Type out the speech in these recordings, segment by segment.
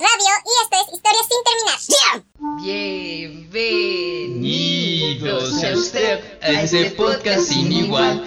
Radio y esto es Historias sin terminar. Bienvenidos a usted a ese podcast sin igual.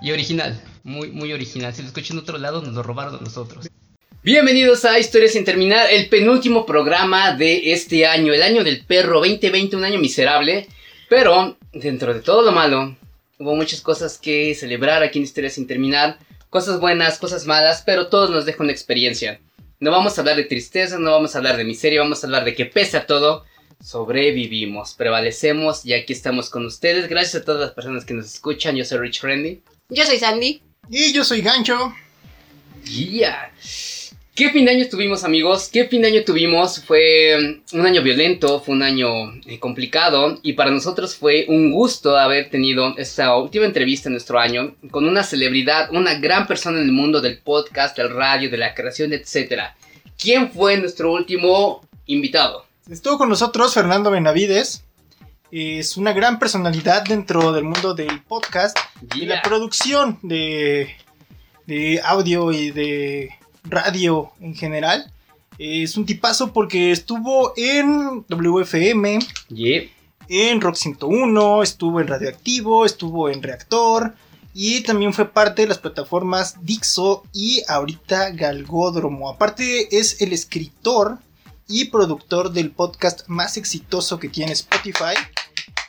Y original, muy, muy original. Si lo escuchan en otro lado, nos lo robaron a nosotros. Bienvenidos a Historias sin terminar, el penúltimo programa de este año, el año del perro 2020, un año miserable. Pero, dentro de todo lo malo, hubo muchas cosas que celebrar aquí en Historias sin terminar. Cosas buenas, cosas malas, pero todos nos dejan una experiencia. No vamos a hablar de tristeza, no vamos a hablar de miseria, vamos a hablar de que pese a todo, sobrevivimos, prevalecemos y aquí estamos con ustedes. Gracias a todas las personas que nos escuchan. Yo soy Rich Randy. Yo soy Sandy. Y yo soy Gancho. Yeah. ¿Qué fin de año tuvimos, amigos? ¿Qué fin de año tuvimos? Fue un año violento, fue un año eh, complicado y para nosotros fue un gusto haber tenido esta última entrevista en nuestro año con una celebridad, una gran persona en el mundo del podcast, del radio, de la creación, etc. ¿Quién fue nuestro último invitado? Estuvo con nosotros Fernando Benavides. Es una gran personalidad dentro del mundo del podcast y la producción de, de audio y de radio en general. Es un tipazo porque estuvo en WFM, Yeah. en Rock 101, estuvo en Radioactivo, estuvo en Reactor y también fue parte de las plataformas Dixo y ahorita Galgódromo. Aparte es el escritor y productor del podcast más exitoso que tiene Spotify,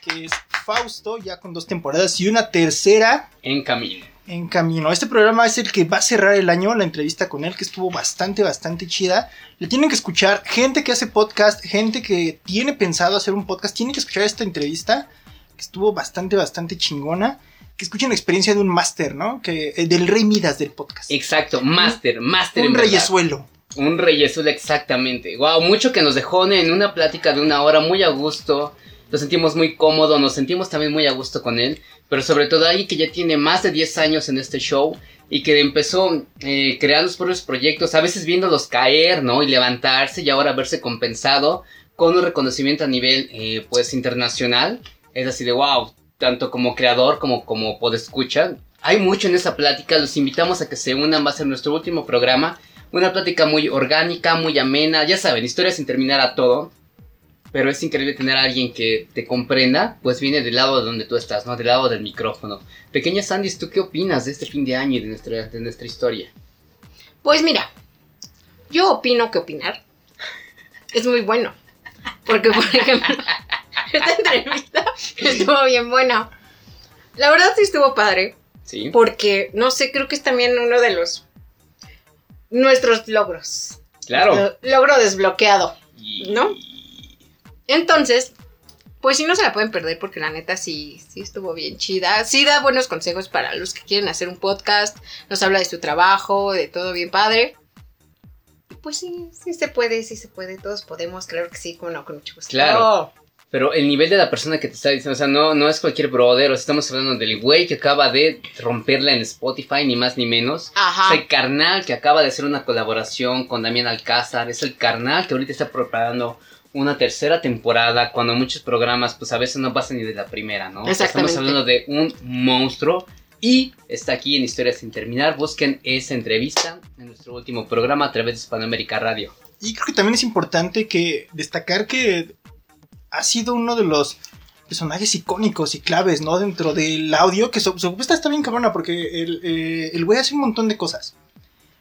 que es Fausto, ya con dos temporadas y una tercera En camino. en camino. Este programa es el que va a cerrar el año, la entrevista con él, que estuvo bastante, bastante chida. Le tienen que escuchar gente que hace podcast, gente que tiene pensado hacer un podcast, tienen que escuchar esta entrevista, que estuvo bastante, bastante chingona. Que escuchen la experiencia de un máster, ¿no? Que, eh, del rey Midas del podcast. Exacto, Master, Master. en un verdad. reyesuelo. Un reyesuelo exactamente. Wow, mucho que nos dejó en una plática de una hora muy a gusto. Lo sentimos muy cómodo, nos sentimos también muy a gusto con él. Pero sobre todo alguien que ya tiene más de 10 años en este show y que empezó eh, creando sus propios proyectos, a veces viéndolos caer, ¿no? Y levantarse y ahora verse compensado con un reconocimiento a nivel, eh, pues, internacional. Es así de wow, tanto como creador como como podescucha. Hay mucho en esa plática, los invitamos a que se unan, va a ser nuestro último programa. Una plática muy orgánica, muy amena, ya saben, historia sin terminar a todo. Pero es increíble tener a alguien que te comprenda, pues viene del lado de donde tú estás, ¿no? Del lado del micrófono. Pequeña Sandy, ¿tú qué opinas de este fin de año y de nuestra, de nuestra historia? Pues mira, yo opino que opinar es muy bueno. Porque, por ejemplo, esta entrevista estuvo bien buena. La verdad sí estuvo padre. Sí. Porque, no sé, creo que es también uno de los... Nuestros logros. Claro. Lo- Logro desbloqueado. ¿no? Entonces, pues sí no se la pueden perder porque la neta sí, sí estuvo bien chida. Sí da buenos consejos para los que quieren hacer un podcast. Nos habla de su trabajo, de todo bien padre. Y Pues sí, sí se puede, sí se puede. Todos podemos, claro que sí, como no, con mucho gusto. Claro. Pero el nivel de la persona que te está diciendo, o sea, no, no es cualquier brother, o sea, estamos hablando del güey que acaba de romperla en Spotify, ni más ni menos. Ajá. Es el carnal que acaba de hacer una colaboración con Damián Alcázar. Es el carnal que ahorita está preparando una tercera temporada. Cuando muchos programas, pues a veces no pasan ni de la primera, ¿no? Exactamente. Estamos hablando de un monstruo. Y está aquí en Historias sin terminar. Busquen esa entrevista en nuestro último programa a través de Hispanoamérica Radio. Y creo que también es importante que destacar que ha sido uno de los personajes icónicos y claves, ¿no? Dentro del audio, que su, su propuesta está bien cabrona porque el eh, el güey hace un montón de cosas.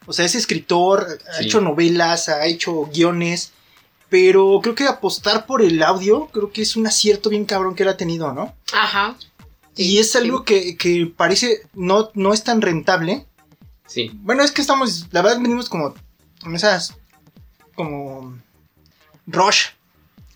O sea, es escritor, ha Sí. hecho novelas, ha hecho guiones, pero creo que apostar por el audio, creo que es un acierto bien cabrón que él ha tenido, ¿no? Ajá. Sí, y es algo sí. que, que parece no, no es tan rentable. Sí. Bueno, es que estamos, la verdad venimos como con esas, como rush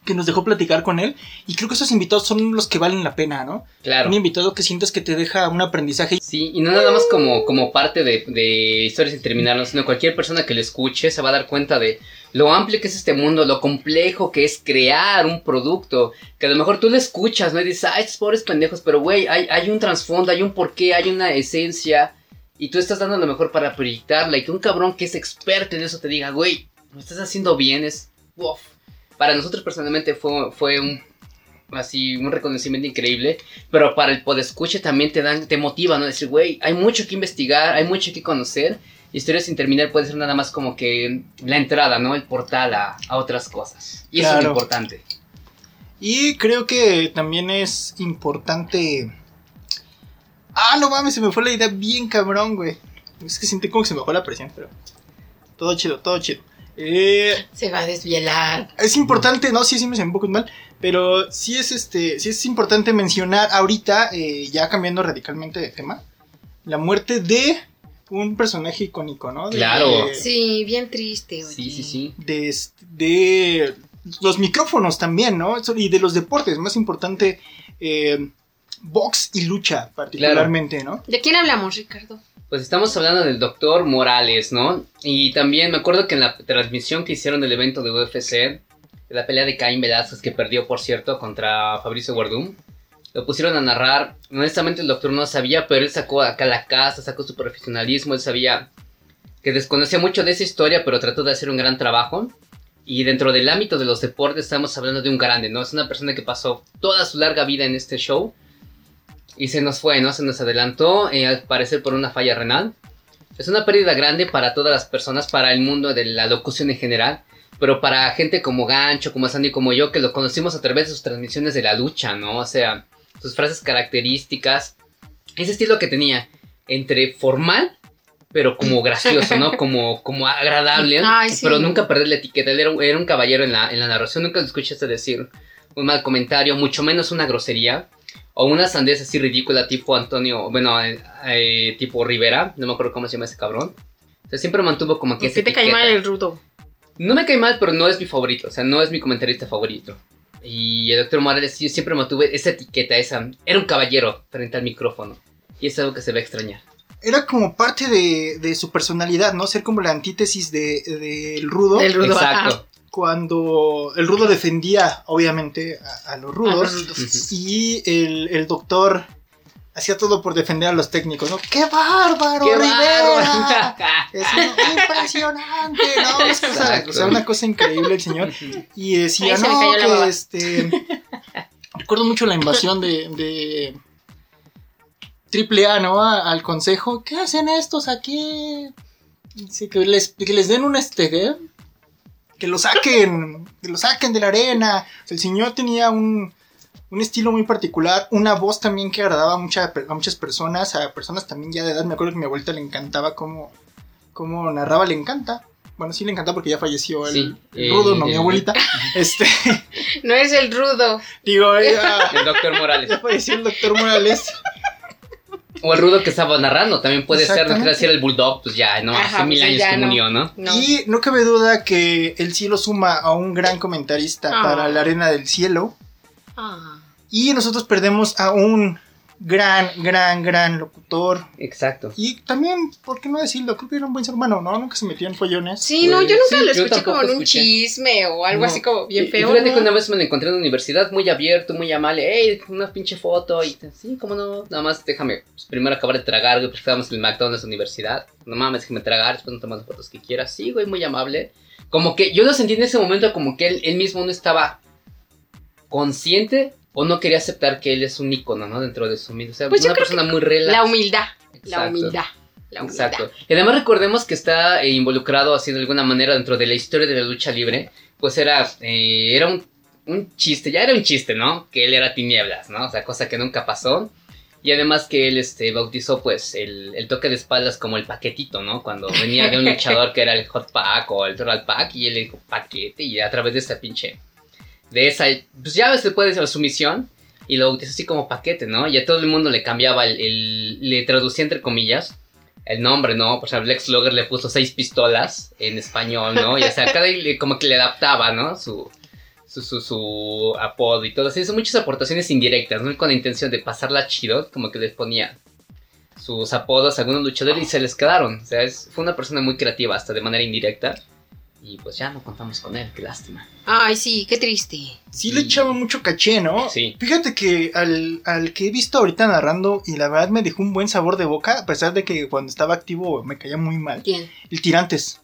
que nos dejó platicar con él. Y creo que esos invitados son los que valen la pena, ¿no? Claro. Un invitado que sientes que te deja un aprendizaje. Sí, y no nada más como, como parte de, de historias interminables, sino cualquier persona que lo escuche se va a dar cuenta de lo amplio que es este mundo, lo complejo que es crear un producto, que a lo mejor tú lo escuchas, ¿no? Y dices, ay, estos pobres pendejos, pero güey, hay, hay un trasfondo, hay un porqué, hay una esencia, y tú estás dando lo mejor para proyectarla, y que un cabrón que es experto en eso te diga, güey, lo estás haciendo bien, es, wow. Para nosotros personalmente fue, fue un así un reconocimiento increíble, pero para el podescuche también te dan, te motiva, ¿no? Decir, güey, hay mucho que investigar, hay mucho que conocer. Historias sin terminar puede ser nada más como que la entrada, ¿no? El portal a, a otras cosas. Y eso es importante. Y creo que también es importante. Ah, no mames, se me fue la idea bien cabrón, güey. Es que sentí como que se me bajó la presión, pero. Todo chido, todo chido. Eh, Se va a desvielar. es importante, no, sí, sí me sentí un poco mal, pero sí es este, sí es importante mencionar ahorita, eh, ya cambiando radicalmente de tema, la muerte de un personaje icónico, ¿no? De- Claro. de- Sí, bien triste, oye. Sí, sí, sí. de, de los micrófonos también, ¿no? Y de los deportes, más importante, eh, box y lucha particularmente, ¿no? ¿De quién hablamos, Ricardo? Pues estamos hablando del doctor Morales, ¿no? Y también me acuerdo que en la transmisión que hicieron del evento de UFC, de la pelea de Caín Velázquez, que perdió, por cierto, contra Fabricio Guardum, lo pusieron a narrar. Honestamente, el doctor no sabía, pero él sacó acá la casa, sacó su profesionalismo, él sabía que desconocía mucho de esa historia, pero trató de hacer un gran trabajo. Y dentro del ámbito de los deportes estamos hablando de un grande, ¿no? Es una persona que pasó toda su larga vida en este show. Y se nos fue, ¿no? Se nos adelantó, eh, al parecer por una falla renal. Es una pérdida grande para todas las personas, para el mundo de la locución en general. Pero para gente como Gancho, como Sandy, como yo, que lo conocimos a través de sus transmisiones de la lucha, ¿no? O sea, sus frases características. Ese estilo que tenía, entre formal, pero como gracioso, ¿no? Como, como agradable, Ay, sí. pero nunca perder la etiqueta. Él era, era un caballero en la, en la narración, nunca lo escuchaste decir un mal comentario, mucho menos una grosería. O una sandez así ridícula tipo Antonio, bueno, eh, eh, tipo Rivera, no me acuerdo cómo se llama ese cabrón. O sea, siempre mantuvo como que ¿Por esa qué te cae mal el rudo? No me cae mal, pero no es mi favorito, o sea, no es mi comentarista favorito. Y el doctor Morales sí, siempre mantuve esa etiqueta, esa... Era un caballero frente al micrófono. Y es algo que se va a extrañar. Era como parte de, de su personalidad, ¿no? Ser como la antítesis del de, del rudo. Del rudo. Exacto. Cuando el rudo defendía, obviamente, a, a los rudos. A los. Y el, el doctor hacía todo por defender a los técnicos, ¿no? ¡Qué bárbaro, ¡Qué Rivera! bárbaro! Es impresionante, ¿no? Cosa, Exacto. o sea, una cosa increíble el señor. Y decía, Ahí no, que este. Recuerdo mucho la invasión de. de Triple A, ¿no? A- al consejo. ¿Qué hacen estos aquí? Que les, que les den un este. ¿qué? Que lo saquen. Que lo saquen de la arena. O sea, el señor tenía un. Un estilo muy particular, una voz también que agradaba a, mucha- a muchas personas, a personas también ya de edad. Me acuerdo que a mi abuelita le encantaba cómo, cómo narraba, le encanta. Bueno, sí le encanta porque ya falleció el, Sí, el rudo, eh, no mi el- abuelita. Este, No es el rudo. digo, ya, El doctor Morales. ya falleció el doctor Morales. O el rudo que estaba narrando, también puede ser, no quiero decir el bulldog, pues ya, ¿no? Ajá, Hace mil pues años ya que no. murió, ¿no? No. Y no cabe duda que él sí lo suma a un gran comentarista Ah. para la Arena del Cielo. Ah. Y nosotros perdemos a un gran, gran, gran locutor. Exacto. Y también, ¿por qué no decirlo? Creo que era un buen ser humano, ¿no? Nunca se metió en follones. Sí, no, yo nunca sí, lo escuché como en un escuché. chisme o algo No. así como bien Y- feo. Y fíjate ¿no? que una vez me lo encontré en la universidad, muy abierto, muy amable. Ey, una pinche foto. Y sí, cómo no. Nada más déjame pues, primero acabar de tragar, güey, porque estábamos en el McDonald's universidad. No mames, déjame tragar, después no tomas las fotos que quieras. Sí, güey, muy amable. Como que yo lo sentí en ese momento como que él, él mismo no estaba consciente o no quería aceptar que él es un ícono, ¿no? Dentro de su vida. O sea, Pues una persona muy relax. La humildad. La humildad. La humildad. Exacto. Y además recordemos que está eh, involucrado así de alguna manera dentro de la historia de la lucha libre. Pues era, eh, era un, un chiste, ya era un chiste, ¿no? Que él era tinieblas, ¿no? O sea, cosa que nunca pasó. Y además que él este, bautizó pues el, el toque de espaldas como el paquetito, ¿no? Cuando venía de un luchador que era el hot pack o el roll pack y él le dijo paquete y a través de esa pinche, de esa, pues ya se puede decir la sumisión y lo bautizó así como paquete, ¿no? Y a todo el mundo le cambiaba el, el- le traducía entre comillas el nombre, ¿no? Por ejemplo, Lex Luger le puso seis pistolas en español, ¿no? Y o sea, cada le- como que le adaptaba, ¿no? Su, su, su, su apodo y todo. Así son muchas aportaciones indirectas, ¿no? Con la intención de pasarla chido, como que les ponía sus apodos a algunos luchadores y se les quedaron. O sea, es- fue una persona muy creativa, hasta de manera indirecta. Y pues ya no contamos con él, qué lástima. Ay, sí, qué triste. Sí le echaba mucho caché, ¿no? Sí. Fíjate que al, al que he visto ahorita narrando y la verdad me dejó un buen sabor de boca, a pesar de que cuando estaba activo me caía muy mal. ¿Quién? El Tirantes.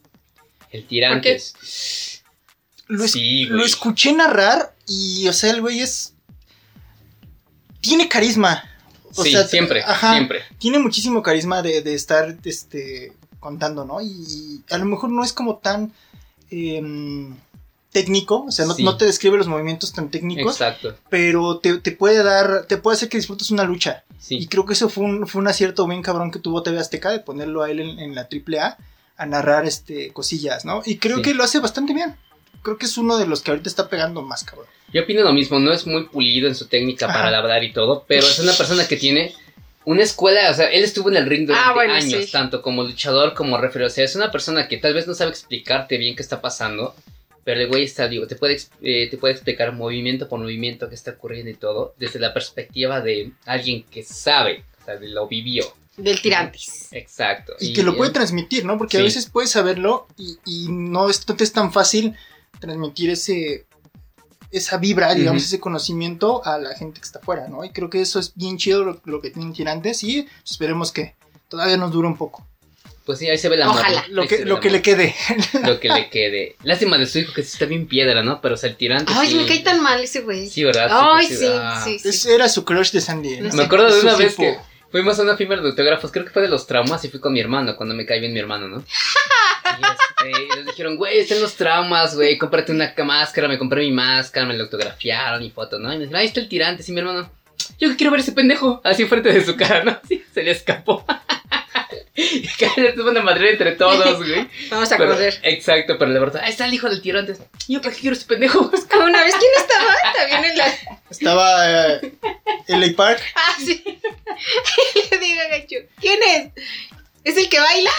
El Tirantes. Lo, es- Sí, lo güey. escuché narrar y, o sea, el güey es... Tiene carisma. O sí, sea, siempre, ajá. siempre. Tiene muchísimo carisma de, de estar este, contando, ¿no? Y, y a lo mejor no es como tan em, técnico, o sea, no, Sí. no te describe los movimientos tan técnicos, Exacto. pero te, te puede dar, te puede hacer que disfrutes una lucha. Y Sí. creo que eso fue un, fue un acierto bien cabrón que tuvo TV Azteca de ponerlo a él en, en la AAA a narrar este, cosillas, ¿no? Y creo Sí. que lo hace bastante bien. Creo que es uno de los que ahorita está pegando más, cabrón. Yo opino lo mismo, no es muy pulido en su técnica Ajá. para labrar y todo, pero es una persona que tiene una escuela, o sea, él estuvo en el ring durante Ah, bueno, años, sí. tanto como luchador como referee, o sea, es una persona que tal vez no sabe explicarte bien qué está pasando, pero el güey está, digo, te puede, eh, te puede explicar movimiento por movimiento qué está ocurriendo y todo, desde la perspectiva de alguien que sabe, o sea, de lo vivió. Del tirantes. Exacto. Y, que lo puede transmitir, ¿no? Porque a veces puedes saberlo y, y no, es, no te es tan fácil transmitir ese esa vibra, digamos, Ujú. ese conocimiento a la gente que está afuera, ¿no? Y creo que eso es bien chido lo, lo que tienen tirantes y esperemos que todavía nos dure un poco. Pues sí, ahí se ve la Ojalá. Lo Ahí que, lo que le quede. Lo que le quede. Lástima de su hijo que sí está bien piedra, ¿no? Pero o sea, el tirante. Ay, sí- me cae tan mal ese güey. Sí, ¿verdad? Ay, pues sí, sí, sí. Ese era su crush de Sandy. ¿no? Sí. Me acuerdo de una sí vez que fuimos a una firma de autógrafos, creo que fue de los traumas, y fui con mi hermano, cuando me cae bien mi hermano, ¿no? Y, este, y les dijeron, güey, están los traumas, güey, cómprate una ca- máscara, me compré mi máscara, me la autografiaron, mi foto, ¿no? Y me dijeron, ahí está el tirante, sí, mi hermano. Yo que quiero ver ese pendejo, así enfrente de su cara, ¿no? Sí, se le escapó. y una madre entre todos, güey. Vamos a Pero- correr. Exacto, pero la verdad, ahí está el hijo del tirante. Yo, ¿para qué quiero ese pendejo? Como una vez, ¿quién estaba? También en la. Estaba eh, LA Park. Ah, sí. Y le digo a Gacho, ¿quién es? ¿Es el que baila?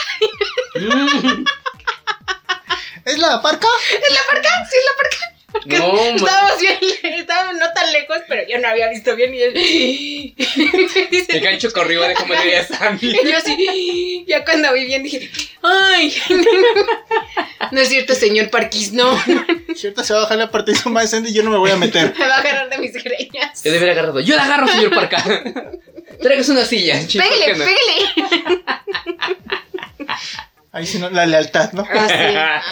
¿Es la parca? ¿Es la parca? Sí, es la parca. No, man. Estábamos bien, estábamos no tan lejos, pero yo no había visto bien y él. El gancho corrió de como diría Sandy. y yo así, ya cuando vi bien dije, ¡ay! No es cierto, señor Parquis, no. Cierto, se va a bajar la parte de Sandy y yo no me voy a meter. Me va a agarrar de mis greñas. Yo hubiera agarrado. Yo la agarro, señor Parca. Tráigase una silla. chico, Pégale, ¿por qué no? pégale. Ahí sí, no, la lealtad, ¿no? Así,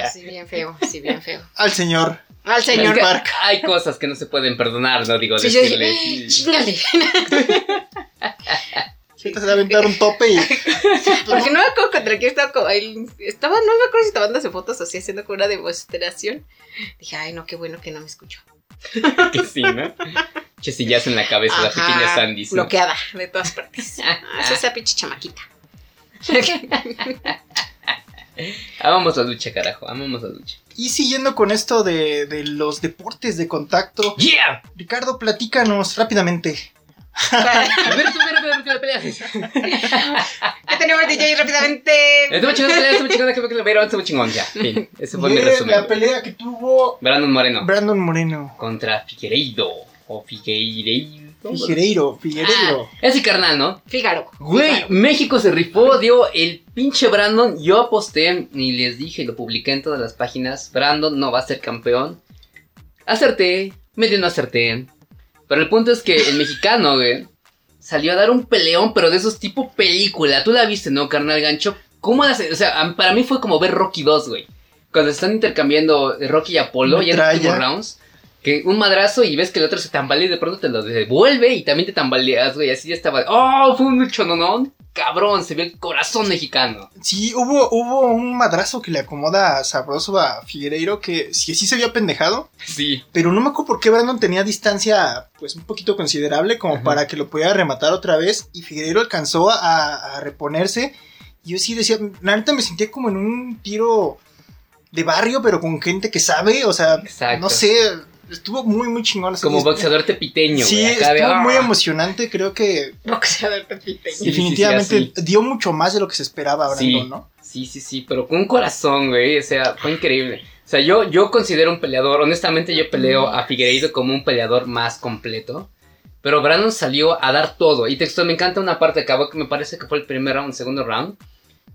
así, bien feo, así, bien feo. Al señor. Al señor Park. Hay cosas que no se pueden perdonar, no digo Sí, decirle. dije, chingale. Ahorita se va a aventar un tope y. Porque no me acuerdo contra quién estaba. él Estaba, no me acuerdo si estaba dándose fotos así, haciendo como una demostración. Dije, ay, no, qué bueno que no me escuchó. que sí, ¿no? Chesillazo en la cabeza, la Ajá, pequeña Sandy. Bloqueada de todas partes. Ah, es esa pinche chamaquita. Amamos la lucha, carajo. Amamos la lucha. Y siguiendo con esto de, de los deportes de contacto, ¡Yeah! Ricardo, platícanos rápidamente. A ver, tú, mira, mira, mira, peleas. ¿Qué tenemos, DJ, rápidamente? Estuvo chingón, pelea, estuvo chingón, estuvo chingón, pero estuvo chingón, ya. Fin. Ese fue mi resumen. la pelea que tuvo Brandon Moreno Brandon Moreno. contra Figueiredo. O Figueiredo. Figueiredo, Figueiredo. Ah, ese carnal, ¿no? Fígaro. Güey, Fígaro. México se rifó, dio el pinche Brandon. Yo aposté y les dije, lo publiqué en todas las páginas. Brandon no va a ser campeón. Acerté, medio no acerté. Pero el punto es que el mexicano, güey, salió a dar un peleón, pero de esos tipo película. Tú la viste, ¿no, carnal gancho? ¿Cómo la O sea, para mí fue como ver Rocky 2, güey. Cuando están intercambiando Rocky y Apolo, y en los últimos rounds. Que un madrazo y ves que el otro se tambalea y de pronto te lo devuelve y también te tambaleas, güey. Así ya estaba. ¡Oh! Fue un luchononón. Cabrón, se ve el corazón mexicano. Sí, hubo, hubo un madrazo que le acomoda sabroso a Figueiredo que sí, sí se había pendejado, Sí. pero no me acuerdo por qué Brandon tenía distancia pues un poquito considerable como Ajá. para que lo pudiera rematar otra vez y Figueiredo alcanzó a, a reponerse. Y yo sí decía, la neta me sentía como en un tiro de barrio, pero con gente que sabe, o sea, Exacto. no sé, estuvo muy, muy chingón. Como boxeador tepiteño, Sí, de, estuvo muy ¡ah! emocionante, creo que Boxeador pepiteño. Sí, definitivamente sí, sí, así. dio mucho más de lo que se esperaba Brandon, Sí. ¿no? Sí, sí, sí, pero con un corazón, güey. O sea, fue increíble. O sea, yo, yo considero un peleador, honestamente yo peleo a Figueiredo como un peleador más completo. Pero Brandon salió a dar todo. Y texto, me encanta una parte que acabó que me parece que fue el primer round, segundo round.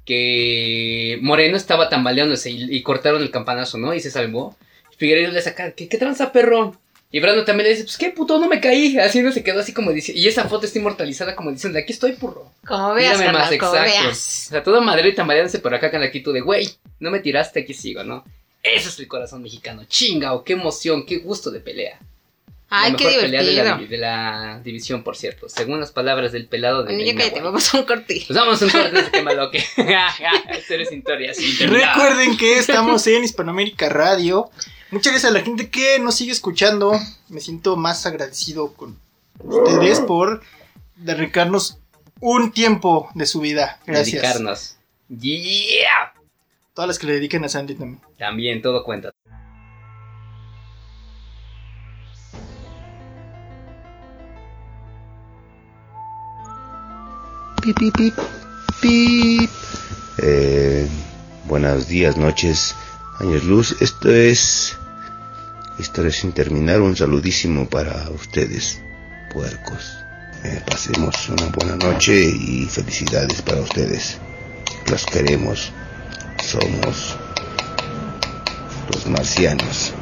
Que Moreno estaba tambaleándose y, y cortaron el campanazo, ¿no? Y se salvó. Figueiredo le saca, ¿qué, qué tranza, perro? Y Brandon también le dice, pues qué puto, no me caí. Así no se quedó así como dice. Y esa foto está inmortalizada como diciendo, aquí estoy, purro. Como veas, Mírame más, como exacto. veas. O sea, todo Madrid tambaleándose por acá con la actitud de, güey, no me tiraste, aquí sigo, ¿no? Ese es el corazón mexicano. Chingao, qué emoción, qué gusto de pelea. Ay, la qué mejor pelea de la, divertido. de la división, por cierto. Según las palabras del pelado de Reina, cállate, güey. vamos a un corte. Pues vamos a un corte de que maloque. Esto eres historia sin terminar. Recuerden que estamos en Hispanoamérica Radio. Muchas gracias a la gente que nos sigue escuchando. Me siento más agradecido con ustedes por dedicarnos un tiempo de su vida. Gracias. Dedicarnos. Yeah. Todas las que le dediquen a Sandy también. También todo cuenta. Pip, pip, pip, pip. Eh, buenos días, noches, años luz. Esto es Historia sin terminar. Un saludísimo para ustedes, puercos. Eh, pasemos una buena noche y felicidades para ustedes. Los queremos. Somos los marcianos.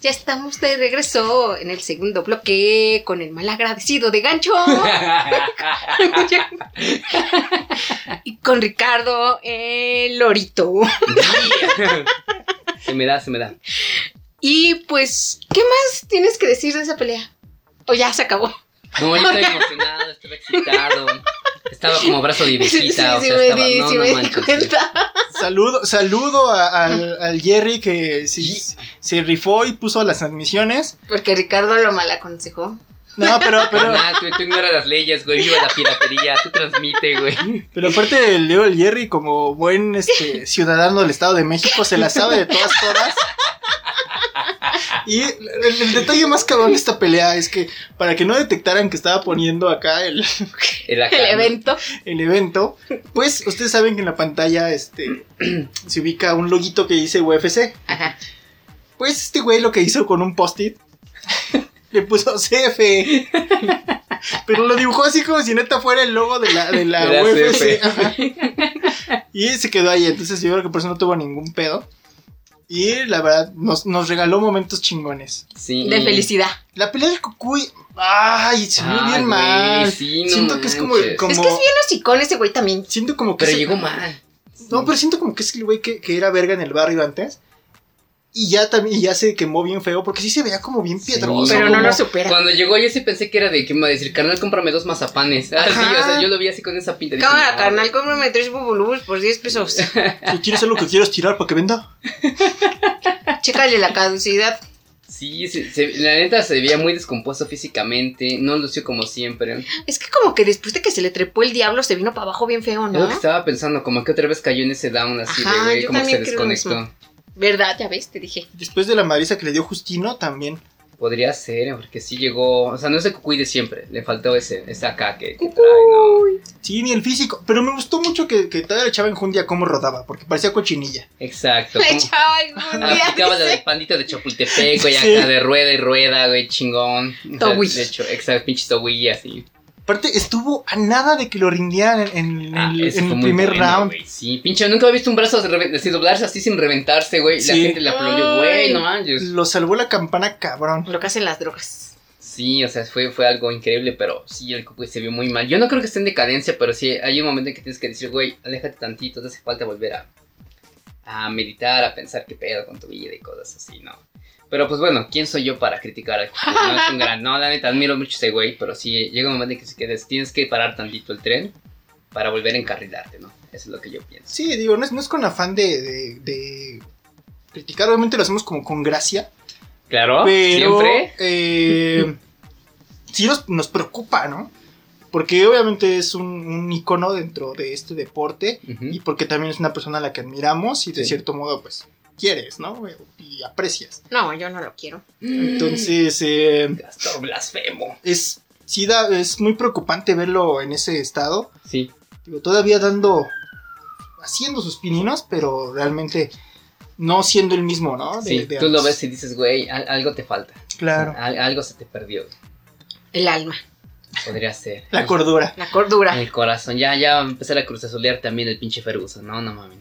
Ya estamos de regreso en el segundo bloque con el mal agradecido de Gancho. y con Ricardo el Lorito. se me da, se me da. Y pues, ¿qué más tienes que decir de esa pelea? O ya se acabó. No, yo estaba emocionado, estaba excitado. Estaba como brazo de Sí, viejita, o sí sea, me estaba... di, no, sí no me di manches, cuenta. Saludo, saludo a- al, al Jerry que se rifó y puso las admisiones. Porque Ricardo lo mal aconsejó. No, pero, pero, tú, tú ignoras las leyes, güey. Viva la piratería. Tú transmite, güey. pero aparte Leo el Jerry como buen este ciudadano del Estado de México se la sabe de todas todas. Y el, el detalle más cabrón de esta pelea es que para que no detectaran que estaba poniendo acá el, El, acá, El ¿no? evento. el evento, pues ustedes saben que en la pantalla este se ubica un loguito que dice UFC. Ajá. Pues este güey lo que hizo con un post-it le puso CF. Pero lo dibujó así como si neta fuera el logo de la, de la De la UFC. Y se quedó ahí. Entonces yo creo que por eso no tuvo ningún pedo. Y la verdad, nos, nos regaló momentos chingones. Sí. De felicidad. La pelea del Cucuy. Ay, se vio bien güey, mal. sí, no siento que es como, manches. como. Es que es bien hocicón ese güey también. Siento como que. Pero llegó mal. No, pero siento como que es el güey que, que era verga en el barrio antes. Y ya también y ya se quemó bien feo. Porque sí se veía como bien Sí, piedroso. Pero no como- lo supera. Cuando llegó yo sí pensé que era de que me iba a decir, carnal, cómprame dos mazapanes. Ah, sí, Ajá. o sea, yo lo vi así con esa pinta. dije, Cámara, no, carnal, cómprame tres bubulubus por 10 pesos. Si quieres algo que quieras tirar para que venda. Chécale la caducidad. Sí, se- se- la neta se veía muy descompuesto físicamente, no lució como siempre. Es que como que después de que se le trepó el diablo se vino para abajo bien feo, Es lo ¿no? que estaba pensando, como que otra vez cayó en ese down así Ajá, de, güey, yo como que se desconectó. ¿Verdad? Ya ves, te dije. Después de la madriza que le dio Justino, también. Podría ser, porque sí llegó, o sea, no es el cucuy de siempre, le faltó ese, ese acá que, que trae, ¿no? Sí, ni el físico. Pero me gustó mucho que, que todavía le echaba en jundia cómo rodaba. Porque parecía cochinilla. Exacto. Como- echaba día, Aplicaba la dice. de pandita de Chapultepec, güey, Sí. acá de rueda y rueda, güey, chingón. Togui. De hecho, exacto, pinche togui así. Aparte, estuvo a nada de que lo rindieran en, en Ah, el, en primer bueno, round. Sí, pinche, nunca había visto un brazo re- así doblarse así sin reventarse, güey. La Sí. gente le aplaudió, güey, no manches. Lo salvó la campana cabrón. Lo que hacen las drogas. Sí, o sea, fue, fue algo increíble, pero sí, el Cucuy se vio muy mal. Yo no creo que esté en decadencia, pero sí hay un momento en que tienes que decir, güey, aléjate tantito, te hace falta volver a, a meditar, a pensar qué pedo con tu vida y cosas así, ¿no? Pero pues bueno, ¿quién soy yo para criticar al Cucuy? No es un gran, no, la neta, admiro mucho a ese güey, pero sí llega un momento en que se quedes, tienes que parar tantito el tren para volver a encarrilarte, ¿no? Eso es lo que yo pienso. Sí, digo, no es, no es con afán de, de, de criticar. Obviamente lo hacemos como con gracia. Claro, pero siempre. eh, sí nos, nos preocupa, ¿no? Porque obviamente es un, un icono dentro de este deporte y porque también es una persona a la que admiramos y de Sí. cierto modo pues quieres, ¿no? Y aprecias. No, yo no lo quiero. Entonces, eh, Castor blasfemo. es, sí da, es muy preocupante verlo en ese estado. Sí. Digo, todavía dando, haciendo sus pininos, pero realmente no siendo el mismo, ¿no? De- Sí, de tú lo ves y dices, güey, al- algo te falta. Claro, Al- algo se te perdió. El alma, Podría ser. la cordura. la cordura. El corazón. Ya, ya va a empezar a cruzazolear también el pinche Ferguson. No, no mames.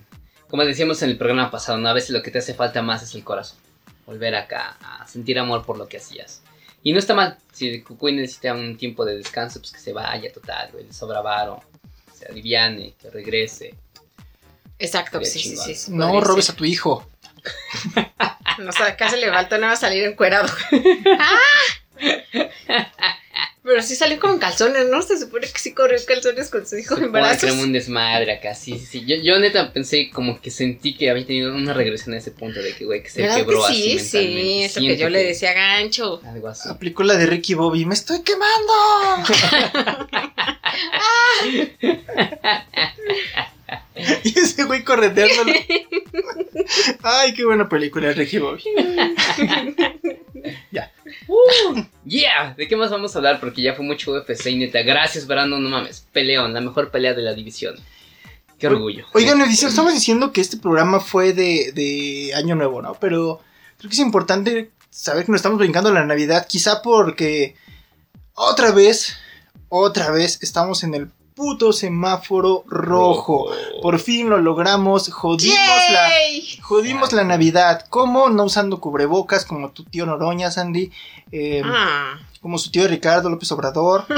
Como decíamos en el programa pasado, ¿no? A veces lo que te hace falta más es el corazón. Volver acá a sentir amor por lo que hacías. Y no está mal. Si Cucuy necesita un tiempo de descanso, pues que se vaya total, güey. Le sobra varo. Que se aliviane, que regrese. Exacto, sí, sí, sí, sí, No robes ser. a tu hijo. No, o sea, acá se le faltó nada más salir encuerado. ¡Ah! Pero sí salió con calzones, ¿no? Se supone que sí corrió calzones con su hijo en brazos. un desmadre acá. Sí, sí, sí. Yo, yo neta pensé como que sentí que había tenido una regresión a ese punto de que, güey, que se ¿Verdad quebró que así sí? mentalmente. Sí, es lo que yo le decía Gancho. Algo así. Aplicó la de Ricky Bobby. ¡Me estoy quemando! y ese güey correteándolo. Ay, qué buena película, Ricky Bobby. Yeah, ¿de qué más vamos a hablar? Porque ya fue mucho UFC y neta. Gracias, Brandon, no mames. Peleón, la mejor pelea de la división. Qué orgullo. Oigan, estamos diciendo que este programa fue de, de Año Nuevo, ¿no? Pero creo que es importante saber que nos estamos brincando la Navidad, quizá porque otra vez, otra vez estamos en el puto semáforo rojo. Por fin lo logramos, jodimos la... Jodimos la Navidad. ¿Cómo? No usando cubrebocas como tu tío Noroña, Sandy. eh, Ah, Como su tío Ricardo López Obrador.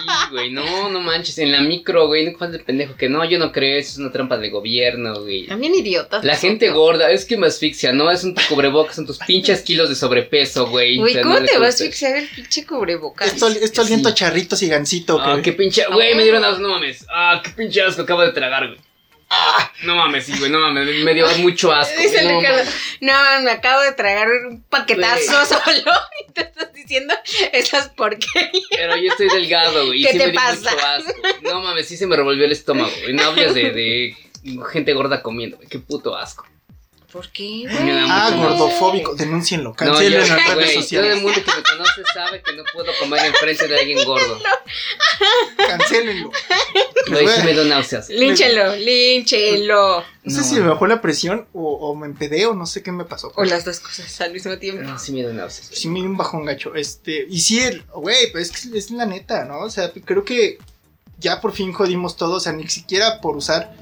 Sí, güey, no, no manches. En la micro, güey, no falta el pendejo que no, yo no creo, eso es una trampa de gobierno, güey. también idiotas. La gente gorda, es que me asfixia, no es un cubrebocas, son tus pinches kilos de sobrepeso, güey. Güey, O sea, ¿cómo no te vas a asfixiar el pinche cubrebocas? Esto, esto aliento sí. a charritos y gancito. Ah, que- qué pinche, güey, me dieron asco, no mames. Ah, qué pinche asco acabo de tragar, güey. Ah, no mames, sí, güey, no mames, me- dio mucho asco. Dice no, Ricardo, mames. no, me acabo de tragar un paquetazo solo y te estás diciendo esas porquerías. Pero yo estoy delgado, güey. y ¿Qué sí te me dio pasa? mucho asco. No mames, sí se me revolvió el estómago, güey. No hables de, de gente gorda comiendo, güey. Qué puto asco. ¿Por qué? Me da Ah, gordofóbico. Denúncienlo. No, Cancelen en las redes güey, todo el sociales. mundo que me conoce sabe que no puedo comer enfrente de alguien gordo. Cancélenlo. Güey, sí Güey. me da náuseas. Línchelo, línchelo. No sé No, si me bajó la presión o, o me empedé o no sé qué me pasó. O las dos cosas al mismo tiempo. No, sí me da náuseas. Sí me dio un bajón gacho. Este, y sí, el- güey, pues es que es la neta, ¿no? O sea, creo que ya por fin jodimos todo. O sea, ni siquiera por usar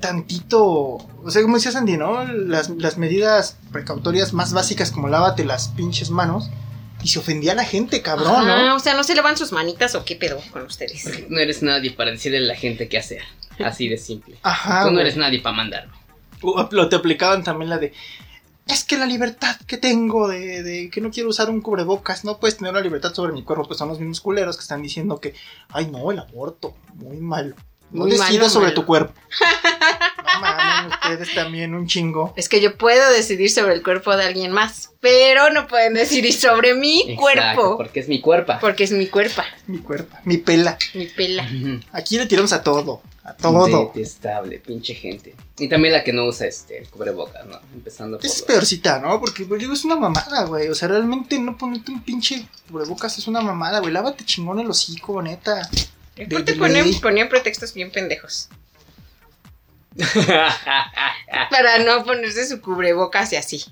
tantito. O sea, como decía Sandy, ¿no? Las, las medidas precautorias más básicas como lávate las pinches manos. Y se ofendía a la gente, cabrón, Ajá, ¿no? o sea, ¿no se lavan sus manitas o qué pedo con ustedes? Porque no eres nadie para decirle a la gente qué hacer. Así de simple. Ajá. Tú no güey. eres nadie para mandarme. O lo te aplicaban también la de. Es que la libertad que tengo de, de que no quiero usar un cubrebocas, no puedes tener la libertad sobre mi cuerpo, pues son los mismos culeros que están diciendo que, ay no, el aborto, muy malo. No Muy decidas sobre tu cuerpo. No mames, ustedes también un chingo. Es que yo puedo decidir sobre el cuerpo de alguien más, pero no pueden decidir sobre mi Exacto, cuerpo. porque es mi cuerpo. Porque es mi cuerpo, Mi cuerpo, mi pela. mi pela. Aquí le tiramos a todo, a todo. Detestable, pinche gente. Y también la que no usa este el cubrebocas, ¿no? Empezando por. Es peorcita, ¿no? Porque pues, digo, es una mamada, güey. O sea, realmente no ponerte un pinche cubrebocas es una mamada, güey. Lávate chingón el hocico, neta. Aparte de ponen, ley. ponían pretextos bien pendejos. Para no ponerse su cubrebocas y así.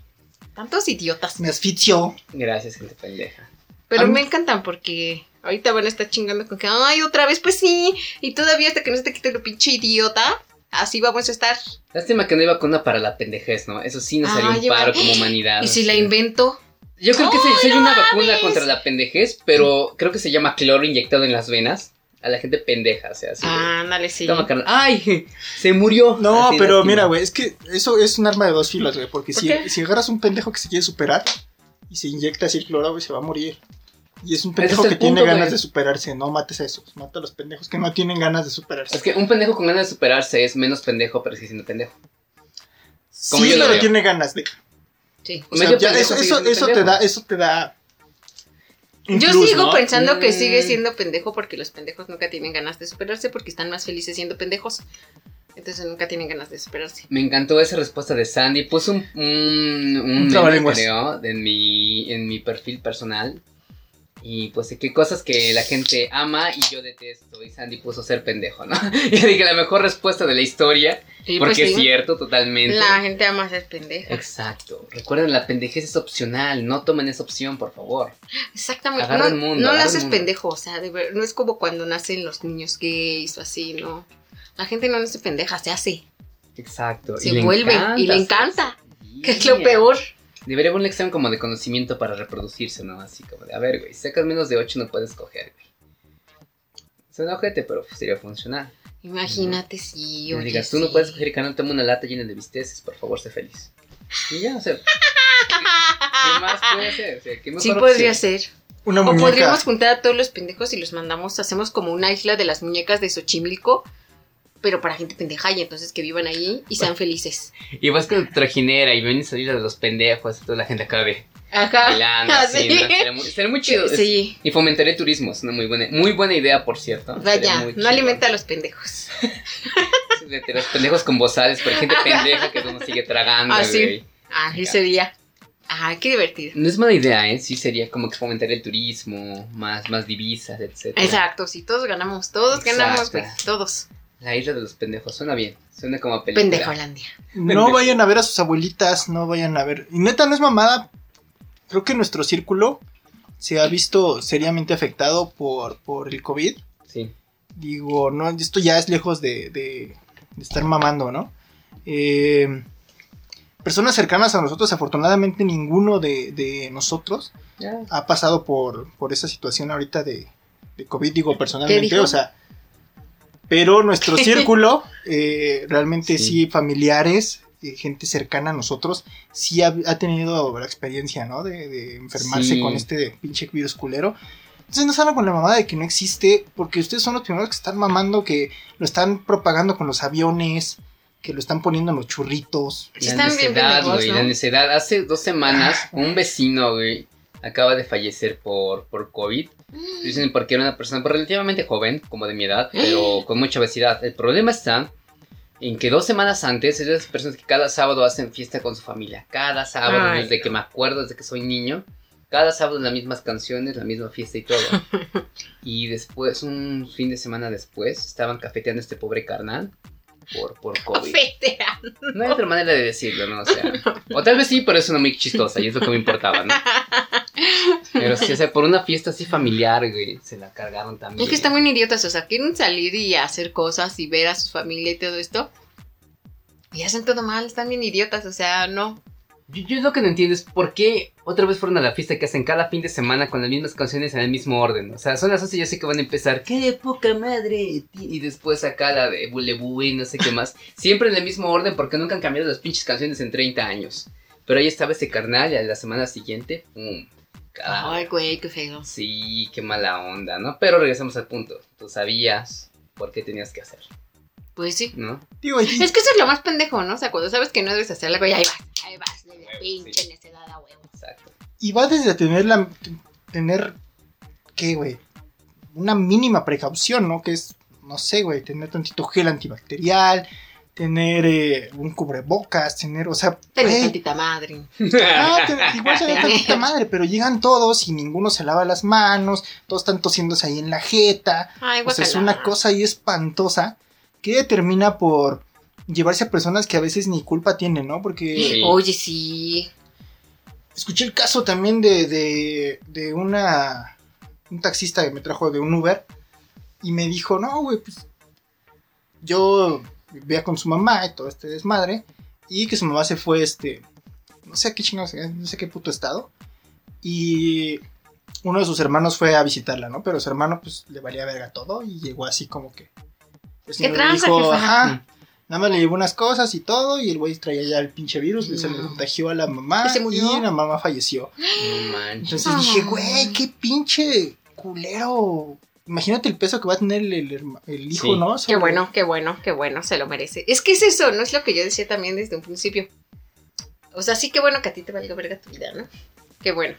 Tantos idiotas. Me asfixio. Gracias, gente pendeja. Pero me encantan porque ahorita van a estar chingando con que, ay, otra vez, pues sí. Y todavía hasta que no se te quite lo pinche idiota, así vamos a estar. Lástima que no iba con una para la pendejez, ¿no? Eso sí nos haría un paro lleva- como humanidad. Y si la invento, Yo creo que sí, ¡Ay, sí hay no una vacuna contra la pendejez, pero creo que se llama cloro inyectado en las venas. A la gente pendeja, o sea, así. de, ándale, sí. Toma, carnal. ¡Ay! Se murió. No, Así, pero mira, güey, es que eso es un arma de dos filos, güey. Porque ¿Por si, qué? si agarras un pendejo que se quiere superar y se inyecta así el cloro, güey, se va a morir. Y es un pendejo es que tiene ganas güey. de superarse. No mates a esos. Mata a los pendejos que no tienen ganas de superarse. Es que un pendejo con ganas de superarse es menos pendejo, pero sigue siendo pendejo. como sí, yo lo pero veo. tiene ganas de. Sí. O sea, Medio ya pendejo eso, eso, eso te da, eso te da Yo Plus, sigo ¿no? pensando que sigue siendo pendejo porque los pendejos nunca tienen ganas de superarse porque están más felices siendo pendejos. Entonces nunca tienen ganas de superarse. Me encantó esa respuesta de Sandy. Puse un, un, un meme, trabalenguas. creo, en mi, en mi perfil personal. Y pues qué cosas que la gente ama y yo detesto. Y Sandy puso ser pendejo, ¿no? Y yo dije la mejor respuesta de la historia. Sí, porque pues es cierto, totalmente. La gente ama ser pendeja. Exacto. Recuerden, la pendejez es opcional. No tomen esa opción, por favor. Exactamente. Agarra no el mundo, no naces mundo. pendejo, o sea, de ver- no es como cuando nacen los niños gays o así, ¿no? La gente no nace pendeja, se hace, Exacto. se vuelve y le encanta, que es lo peor. Debería haber un examen como de conocimiento para reproducirse, ¿no? Así como de, a ver, güey, si sacas menos de 8 no puedes coger, güey. Suena ojete, pero sería funcional. Imagínate si, No oye, digas, tú no puedes coger y canal, toma una lata llena de bisteces, por favor, sé feliz. Y ya, o sea, ¿qué más puede ser? O sea, ¿qué mejor Sí podría opción? ser. Una O muñeca. podríamos juntar a todos los pendejos y los mandamos, hacemos como una isla de las muñecas de Xochimilco, pero para gente pendeja y entonces que vivan ahí y sean felices. Y vas con tu trajinera y ven salir de los pendejos y toda la gente acá de Ajá. bailando, así. ¿no? Muy, chido. Sí. Y fomentaría el turismo, es una muy buena, muy buena idea, por cierto. Vaya, no chido. alimenta a los pendejos. De de los pendejos con bozales, pero hay gente pendeja que uno sigue tragando, Ah, sí. güey. Ah, sí sería. Ah, qué divertido. No es mala idea, ¿eh? Sí sería como que fomentar el turismo, más, más divisas, etc. Exacto, sí, todos ganamos, todos ganamos, güey, todos. La isla de los pendejos, suena bien. Suena como a película. Pendejolandia. No vayan a ver a sus abuelitas, no vayan a ver. Y neta, no es mamada. Creo que nuestro círculo se ha visto seriamente afectado por, por el COVID. Sí. Digo, no, esto ya es lejos de, de- de estar mamando, ¿no? Eh, personas cercanas a nosotros, afortunadamente ninguno de, de nosotros ha pasado por, por esa situación ahorita de, de COVID, digo personalmente, dijo? o sea, pero nuestro círculo, eh, realmente Sí. sí, familiares, eh, gente cercana a nosotros, sí ha, ha tenido la experiencia, ¿no? De, de enfermarse Sí. con este pinche virus culero. Entonces no salgan con la mamada de que no existe, porque ustedes son los primeros que están mamando, que lo están propagando con los aviones, que lo están poniendo en los churritos. La están necedad, güey, ¿no? la necedad. Hace dos semanas, un vecino, güey, acaba de fallecer por, por COVID. Dicen porque era una persona pues, relativamente joven, como de mi edad, pero con mucha obesidad. El problema está en que dos semanas antes es de esas personas que cada sábado hacen fiesta con su familia. Cada sábado, Ay, desde que me acuerdo, desde que soy niño. Cada sábado las mismas canciones, la misma fiesta y todo. y después, un fin de semana después, estaban cafeteando a este pobre carnal por, por COVID. Fea. No hay otra manera de decirlo, ¿no? O sea, o tal vez sí, pero es una muy chistosa y es lo que me importaba, ¿no? Pero sí, o sea, por una fiesta así familiar, güey, se la cargaron también. Es que están bien idiotas, o sea, quieren salir y hacer cosas y ver a su familia y todo esto. Y hacen todo mal, están bien idiotas, o sea, no. Yo, yo lo que no entiendo es por qué otra vez fueron a la fiesta que hacen cada fin de semana con las mismas canciones en el mismo orden. O sea, son las 11 y yo sé que van a empezar, ¡qué de poca madre! Y después acá la de Bulebu y no sé qué más. Siempre en el mismo orden porque nunca han cambiado las pinches canciones en 30 años. Pero ahí estaba ese carnal y a la semana siguiente, ¡pum! Ay, güey, qué feo. Sí, qué mala onda, ¿no? Pero regresamos al punto. Tú sabías por qué tenías que hacer, Pues sí. ¿no? Digo, y- Es que eso es lo más pendejo, ¿no? O sea, cuando sabes que no debes hacer algo y ahí vas, ahí vas, de pinche sí. necedad a huevo. Exacto. Y va desde tener la. Tener. ¿Qué, güey? Una mínima precaución, ¿no? Que es. No sé, güey. Tener tantito gel antibacterial. Tener eh, un cubrebocas. Tener. O sea. Tenés güey, tantita madre. ah, te- igual se ve tantita madre. Pero llegan todos y ninguno se lava las manos. Todos están tosiéndose ahí en la jeta. Ay, O sea, es una cosa ahí espantosa. Que termina por llevarse a personas que a veces ni culpa tienen, ¿no? Porque. Sí. Oye, sí. Escuché el caso también de, de, de una un taxista que me trajo de un Uber y me dijo, no, güey, pues yo vivía con su mamá y todo este desmadre y que su mamá se fue, este, no sé a qué chingados, eh, no sé qué puto estado y uno de sus hermanos fue a visitarla, ¿no? Pero su hermano pues le valía verga todo y llegó así como que... señor le tranza, dijo, ajá, nada más le llevó unas cosas y todo y el güey traía ya el pinche virus, se le No. contagió a la mamá ¿Y se murió? y la mamá falleció. No manches. Entonces dije, güey, qué pinche culero. Imagínate el peso que va a tener el, el herma- el hijo, Sí. ¿no? Qué bueno, qué bueno, qué bueno, se lo merece. Es que es eso, ¿no? Es lo que yo decía también desde un principio. O sea, sí, qué bueno que a ti te valga verga tu vida, ¿no? Qué bueno.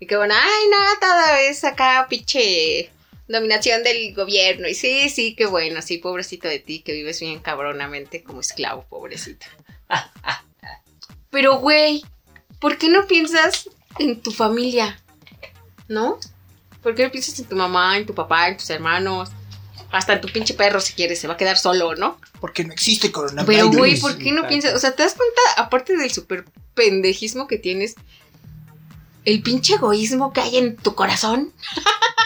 Y que bueno, ay, no, toda vez acá, pinche dominación del gobierno. Y sí, sí, qué bueno, sí, pobrecito de ti, que vives bien cabronamente como esclavo, pobrecito. Pero, güey, ¿por qué no piensas en tu familia? ¿No? ¿Por qué no piensas en tu mamá, en tu papá, en tus hermanos? Hasta en tu pinche perro, si quieres, se va a quedar solo, ¿no? Porque no existe coronavirus. Pero, güey, ¿por qué no piensas? O sea, ¿te das cuenta, aparte del súper pendejismo que tienes, el pinche egoísmo que hay en tu corazón?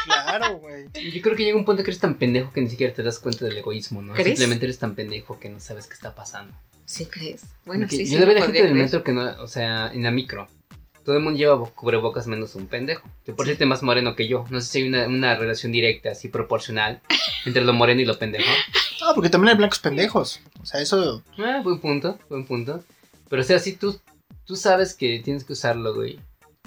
Claro, güey. Yo creo que llega un punto que eres tan pendejo que ni siquiera te das cuenta del egoísmo, ¿no? ¿Crees? Simplemente eres tan pendejo que no sabes qué está pasando. ¿Sí crees? Bueno, Porque sí, sí. yo lo a la gente del metro que no, o sea, en la micro. Todo el mundo lleva bo- cubrebocas menos un pendejo. Que por cierto es más moreno que yo. No sé si hay una, una relación directa, así proporcional, entre lo moreno y lo pendejo. Ah, porque también hay blancos pendejos. O sea, eso. Ah, buen punto, buen punto. Pero o sea, si tú, tú sabes que tienes que usarlo, güey.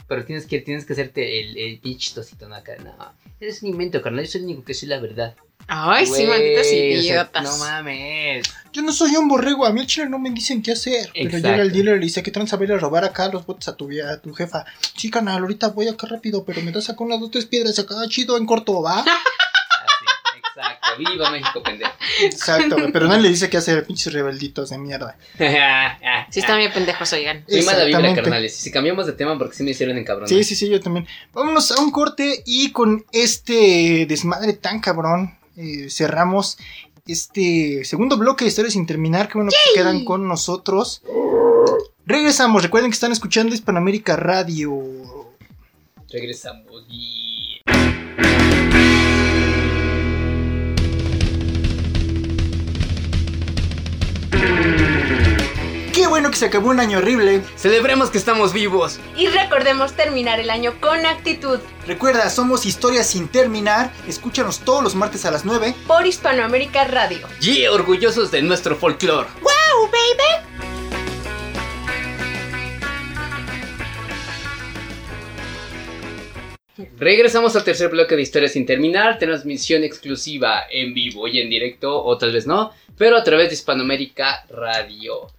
Pero tienes que, tienes que hacerte el, el pinche tostito, ¿no? Acá, no. Eres un invento, carnal. Yo soy el único que soy la verdad. Ay, sí, o sea, idiotas. no mames. Yo no soy un borrego, a mí el chile no me dicen qué hacer. Pero llega el dealer y le dice que trans a robar acá los botes a tu, vie- a tu jefa. Sí, canal, ahorita voy acá rápido, pero me das acá unas dos, tres piedras acá, chido, en corto, ¿va? Así, exacto. Viva México, pendejo. Exacto, pero nadie le dice qué hacer, pinches rebelditos de mierda. Sí, están bien pendejos, oigan. Soy mala vibra, carnales. Y si cambiamos de tema, porque sí me hicieron encabronar. Sí, sí, sí, yo también. Vámonos a un corte y con este desmadre tan cabrón eh, cerramos este segundo bloque de historias sin terminar. Que bueno que se quedan con nosotros. Regresamos, recuerden que están escuchando Hispanoamérica Radio. Regresamos. y- bueno que se acabó un año horrible. Celebremos que estamos vivos. Y recordemos terminar el año con actitud Recuerda, somos Historias sin terminar. Escúchanos todos los martes a las 9. por Hispanoamérica Radio. Y orgullosos de nuestro folclore. ¡Wow, baby! Regresamos al tercer bloque de Historias sin terminar. Transmisión exclusiva en vivo y en directo, o tal vez no, pero a través de Hispanoamérica Radio.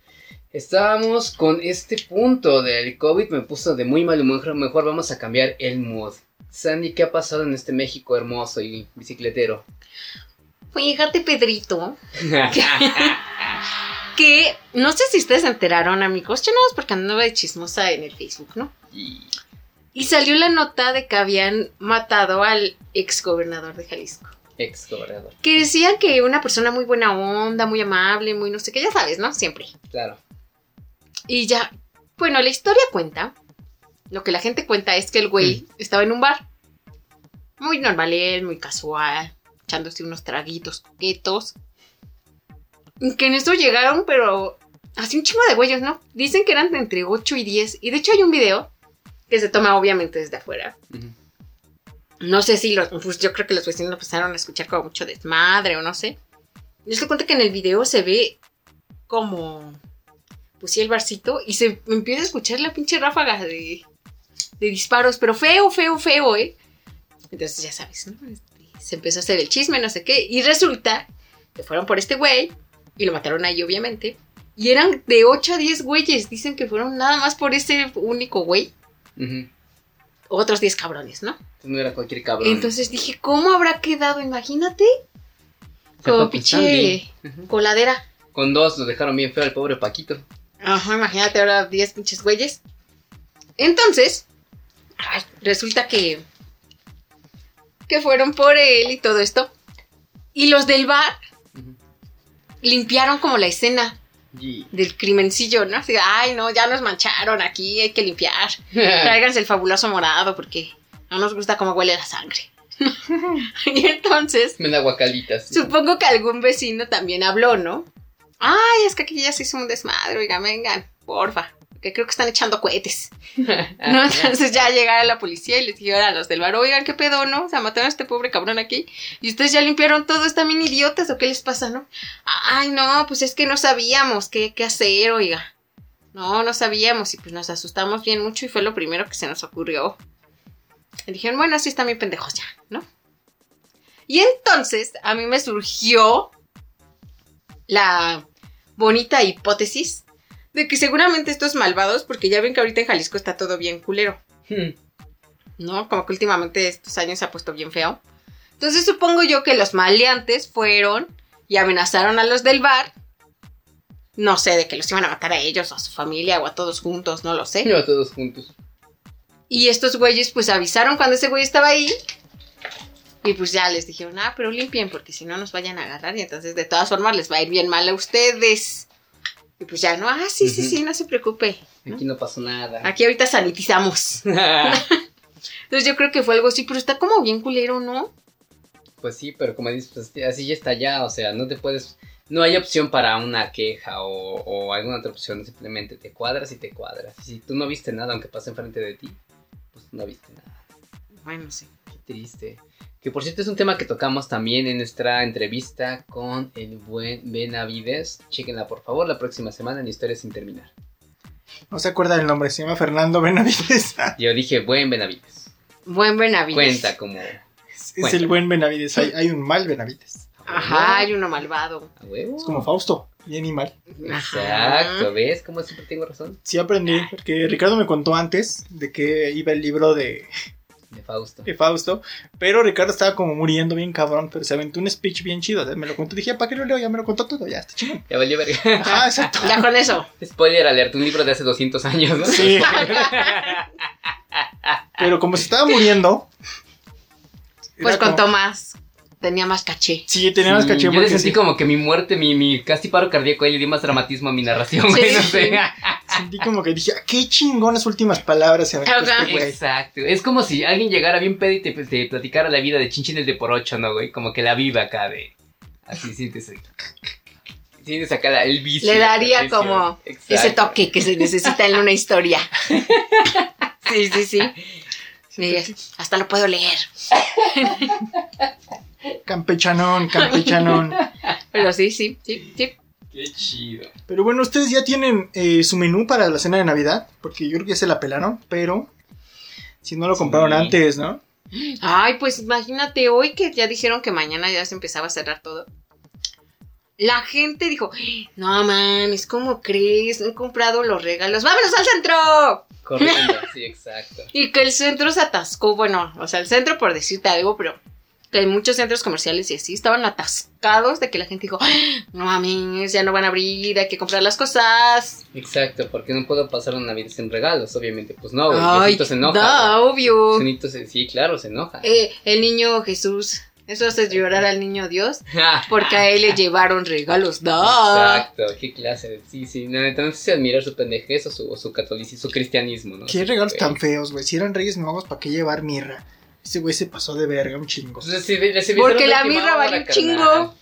Estábamos con este punto del COVID, me puso de muy mal humor. Mejor vamos a cambiar el mood. Sandy, ¿qué ha pasado en este México hermoso y bicicletero? Fíjate, Pedrito, que no sé si ustedes se enteraron, amigos. Yo no es porque andaba de chismosa en el Facebook, ¿no? Y- Y salió la nota de que habían matado al ex gobernador de Jalisco. Ex gobernador, Que decían que una persona muy buena onda, muy amable, muy no sé qué, ya sabes, ¿no? Siempre. claro. Y ya, bueno, la historia cuenta, lo que la gente cuenta es que el güey estaba en un bar. Muy normal, él, muy casual, echándose unos traguitos coquetos. Que en eso llegaron, pero así un chingo de güeyes, ¿no? Dicen que eran de entre 8 y 10. Y de hecho hay un video que se toma obviamente desde afuera. No sé si los, pues yo creo que los vecinos empezaron a escuchar como mucho desmadre o no sé. Y se cuenta que en el video se ve como sí el barcito y se empieza a escuchar la pinche ráfaga de, de disparos, pero feo, feo, feo, ¿eh? Entonces ya sabes, ¿no? Este, Se empezó a hacer el chisme, no sé qué, y resulta que fueron por este güey y lo mataron ahí, obviamente. Y eran de 8 a 10 güeyes, dicen que fueron nada más por ese único güey. Otros 10 cabrones, ¿no? No era cualquier cabrón. Entonces dije, ¿cómo habrá quedado? Imagínate. Como pinche coladera. Con dos nos dejaron bien feo al pobre Paquito. Ajá, imagínate ahora 10 pinches güeyes. Entonces, ay, resulta que. que fueron por él y todo esto. Y los del bar limpiaron como la escena del crimencillo, ¿no? Así, ay, no, ya nos mancharon aquí, hay que limpiar. Tráiganse el fabuloso morado porque no nos gusta cómo huele la sangre. y entonces, Me da guacalitas. supongo que algún vecino también habló, ¿no? Ay, es que aquí ya se hizo un desmadre, oigan, vengan, porfa. Que creo que están echando cohetes. ¿no? Entonces ya llegaron la policía y les dijeron a los del bar, oigan, ¿qué pedo, no? O sea, mataron a este pobre cabrón aquí. Y ustedes ya limpiaron todo, ¿están bien idiotas o qué les pasa, no? Ay, no, pues es que no sabíamos qué, qué hacer, oiga. No, no sabíamos y pues nos asustamos bien mucho y fue lo primero que se nos ocurrió. Y dijeron, bueno, así están bien pendejos ya, ¿no? Y entonces a mí me surgió la bonita hipótesis de que seguramente estos malvados, porque ya ven que ahorita en Jalisco está todo bien culero, Hmm. ¿no? Como que últimamente estos años se ha puesto bien feo. Entonces supongo yo que los maleantes fueron y amenazaron a los del bar. No sé, de que los iban a matar a ellos, a su familia o a todos juntos, no lo sé. Iba todos juntos. Y estos güeyes pues avisaron cuando ese güey estaba ahí. Y pues ya les dijeron, ah, pero limpien porque si no nos vayan a agarrar y entonces de todas formas les va a ir bien mal a ustedes. Y pues ya, no, ah, sí, sí, sí, no se preocupe. Aquí no pasó nada. Aquí ahorita sanitizamos. Entonces yo creo que fue algo así, pero está como bien culero, ¿no? pues sí, pero como dices, pues, así ya está ya. O sea, no te puedes. No hay opción para una queja o, o alguna otra opción. Simplemente te cuadras y te cuadras. Y si tú no viste nada, aunque pase enfrente de ti, pues no viste nada. Bueno, sí. Qué triste. Que por cierto es un tema que tocamos también en nuestra entrevista con el buen Benavides. Chéquenla por favor la próxima semana en Historias sin terminar. No se acuerda del nombre, se llama Fernando Benavides. Yo dije buen Benavides. Buen Benavides. Cuenta como Es, es el buen Benavides. Hay, hay un mal Benavides. Ajá, hay uno malvado. A huevo. Es como Fausto, bien y mal. Exacto, ¿ves? Como siempre tengo razón. Sí aprendí, porque Ricardo me contó antes de que iba el libro de, De Fausto. de Fausto, pero Ricardo estaba como muriendo bien cabrón, pero se aventó un speech bien chido. o sea, Me lo contó, dije, ¿para qué lo leo? Ya me lo contó todo, ya está chingón. Ya valió verga. Ajá, exacto. Ya con eso. Spoiler alert, un libro de hace 200 años, ¿no? Sí. Pero como se estaba muriendo. Pues era con como- Tomás. Tenía más caché. Sí, tenía más Sí, caché Yo le porque sentí sí, como que mi muerte, mi, mi casi paro cardíaco, ahí le di más dramatismo a mi narración, güey, Sí. no sé. sentí como que dije, "Ah, qué chingón las últimas palabras se este güey. Exacto. Es como si alguien llegara bien pedo y te, pues, te platicara la vida de Chinchín el de por ocho, ¿no, güey? Como que la viva acá de. Así sientes. Sientes acá la- el vicio. Le daría como Exacto. ese toque que se necesita en una historia. Sí, sí, sí. Hasta lo puedo leer. Campechanón, campechanón. Pero sí, sí, sí, sí. Qué chido. Pero bueno, ustedes ya tienen eh, su menú para la cena de Navidad, porque yo creo que ya se la pelaron, pero si no lo compraron Sí. antes, ¿no? Ay, pues imagínate hoy que ya dijeron que mañana ya se empezaba a cerrar todo. La gente dijo, no mames, ¿cómo crees? No he comprado los regalos. ¡Vámonos al centro! Corriendo, sí, exacto. Y que el centro se atascó. Bueno, o sea, el centro por decirte algo, pero que hay muchos centros comerciales y así estaban atascados de que la gente dijo, no mames, ya no van a abrir, hay que comprar las cosas. Exacto, porque no puedo pasar una Navidad sin regalos, obviamente. Pues no, güey. Ay, se enoja. güey. obvio. Diosito se- sí, claro, se enoja. Eh, el niño Jesús, eso hace llorar al niño Dios, porque a él le llevaron regalos. Da. Exacto, qué clase. de- Sí, sí, no, no sé si admirar su pendejez o su, o su catolicismo, su cristianismo, ¿no? Qué Así, regalos tan feos, güey. Si eran Reyes Magos, ¿para qué llevar mirra? Ese güey se pasó de verga un chingo. Pues, Porque la mirra vale un chingo.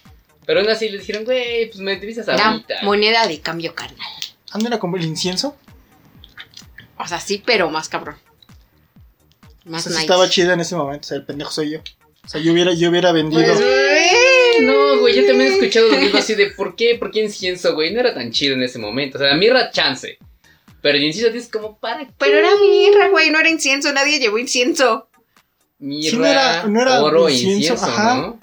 Pero aún así le dijeron, güey, pues me Da ahorita. moneda de cambio carnal. ¿Ando era como el incienso? O sea, sí, pero más cabrón. Más O sea, sí nice. estaba chida en ese momento. O sea, el pendejo soy yo. O sea, yo hubiera, yo hubiera vendido. Pues, güey. No, güey, yo también he escuchado lo mismo así de ¿por qué? ¿Por qué incienso, güey? No era tan chido en ese momento. O sea, la mirra chance. Pero el incienso es como para qué? Pero era mirra, güey, no era incienso, nadie llevó incienso. mirra, Sí, no era- no era oro, incienso, incienso, ajá. ¿no?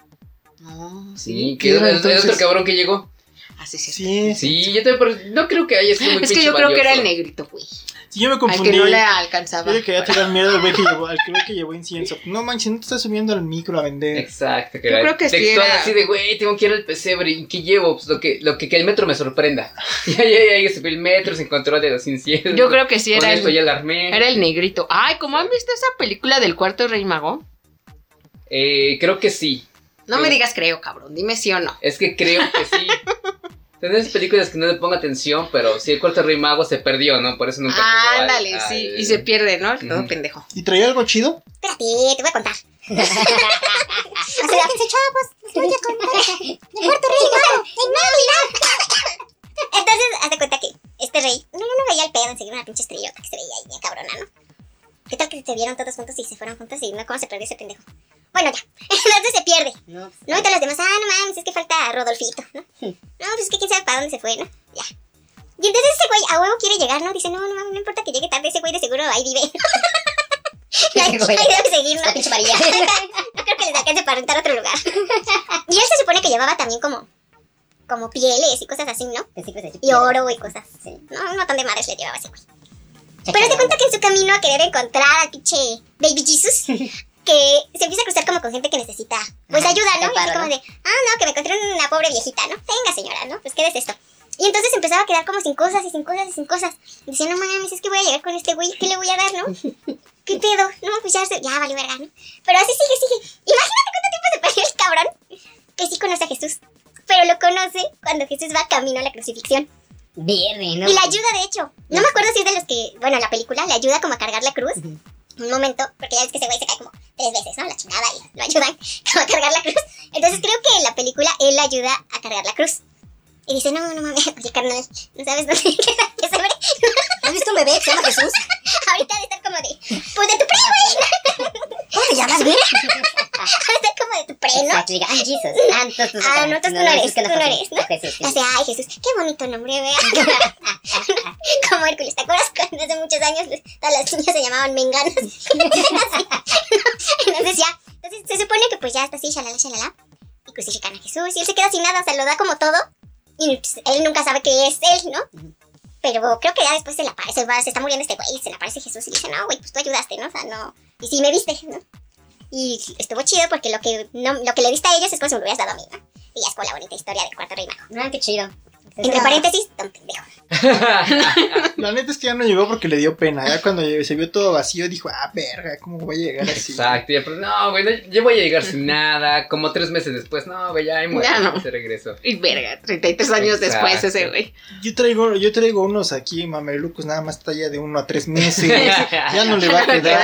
No, Sí, ¿qué que era entonces? otro cabrón que llegó. Así sí. Sí, sí. Sí, yo también, pero no creo que haya sido muy Es que yo creo que era el negrito, güey. Sí, yo me Al confundí. que no le Yo alcanzaba. le quería tirar mierda al güey que llevó, al que güey que llevó incienso. No manches, no te estás subiendo al micro a vender. Exacto, que Yo era creo que sí era- así de, güey, tengo que ir al pesebre, ¿y qué llevo? Pues lo que, lo que, que el metro me sorprenda. Y ahí, ahí, fue el metro, se encontró de los inciensos. Yo creo que sí Con era esto el, ya la armé. era el negrito. Ay, ¿cómo han visto esa película del cuarto rey mago? Eh, creo que sí. No me digas creo, cabrón. Dime sí o no. Es que creo que sí. Esas películas que no le pongo atención, pero sí, el cuarto rey mago se perdió, ¿no? Por eso nunca al- Ándale, al- sí. Y se pierde, ¿no? Todo pendejo. ¿Y traía algo chido? Espérate, te voy a contar. o sea, fíjense, chavos, les voy a contar. El cuarto rey mago, en Navidad. Entonces, haz de cuenta que este rey, no, no veía el pedo en seguir una pinche estrellota que se veía ahí, bien cabrona, ¿no? ¿Qué tal que se vieron todos juntos y se fueron juntos y no cómo se perdió ese pendejo? Bueno, ya. Entonces se pierde. No, y todos los demás, ah, no mames, es que falta Rodolfito, ¿no? No, pues es que quién sabe para dónde se fue, ¿no? Ya. Y entonces ese güey a huevo quiere llegar, ¿no? Dice, no, no mames, no importa que llegue tarde, ese güey de seguro ahí vive. ahí, ahí debe seguir, ¿no? pinche María. no creo que les alcance para rentar otro lugar. y él se supone que llevaba también como como pieles y cosas así, ¿no? Y oro y cosas así. No, un montón de madres le llevaba ese güey. Pero se cuenta que en su camino a querer encontrar al pinche Baby Jesus, que se empieza a cruzar como con gente que necesita, pues Ajá, ayuda, ¿no? Y así como de, ah, no, que me encontré una pobre viejita, ¿no? Venga, señora, ¿no? Pues, ¿qué es esto? Y entonces empezaba a quedar como sin cosas y sin cosas y sin cosas. Y decía, no mames, es que voy a llegar con este güey, ¿qué le voy a dar, no? ¿Qué pedo? No, pues ya, ya valió verga, ¿no? Pero así sigue, sigue. Imagínate cuánto tiempo se perdió el cabrón que sí conoce a Jesús. Pero lo conoce cuando Jesús va camino a la crucifixión. Verde, ¿no? Y la ayuda, de hecho. No me acuerdo si es de los que, bueno, la película le ayuda como a cargar la cruz. Un momento, porque ya ves que ese güey se cae como tres veces, ¿no? La chingada y lo ayudan a cargar la cruz. Entonces creo que en la película él ayuda a cargar la cruz. Y dice, no, no mames, oye, carnal, ¿no sabes dónde queda ¿Has visto un bebé que se llama Jesús? Ahorita de estar como de, pues de tu pre, güey. ¿Cómo te llamas, güey? Estar como de tu pre, ¿no? Exacto, diga, ah, Jesus. Ah, entonces Ah, no, entonces tú no eres, que tú no eres, ¿no? Jesús, sí. Ay, Jesús, qué bonito nombre, vea. Como Hércules, ¿te acuerdas cuando hace muchos años todas las niñas se llamaban menganas? Entonces ya, entonces se supone que pues ya está así, shalala, shalala, y crucifican a Jesús, y él se queda sin nada, o sea, lo da como todo, y pues, él nunca sabe que es él, ¿no? Pero creo que ya después se le aparece, se está muriendo este güey, se le aparece Jesús y dice, no, güey, pues tú ayudaste, ¿no? O sea, no, y sí me viste, ¿no? Y estuvo chido porque lo que, no, lo que le diste a ellos es si me lo hubieras dado a mí, ¿no? Y ya es con la bonita historia del cuarto rey mago. No, qué chido. Entre paréntesis, don pendejo. La neta es que ya no llegó porque le dio pena. Ya cuando se vio todo vacío dijo, ah, verga, ¿cómo voy a llegar así? Exacto, ya, pues no, güey, no, yo voy a llegar sin nada. Como tres meses después, no, güey, ya ahí Ya no. se regreso. Y verga, 33 años Exacto. después ese güey. Yo traigo, yo traigo unos aquí, mamelucos, nada más talla de uno a tres meses. ya no le va a quedar.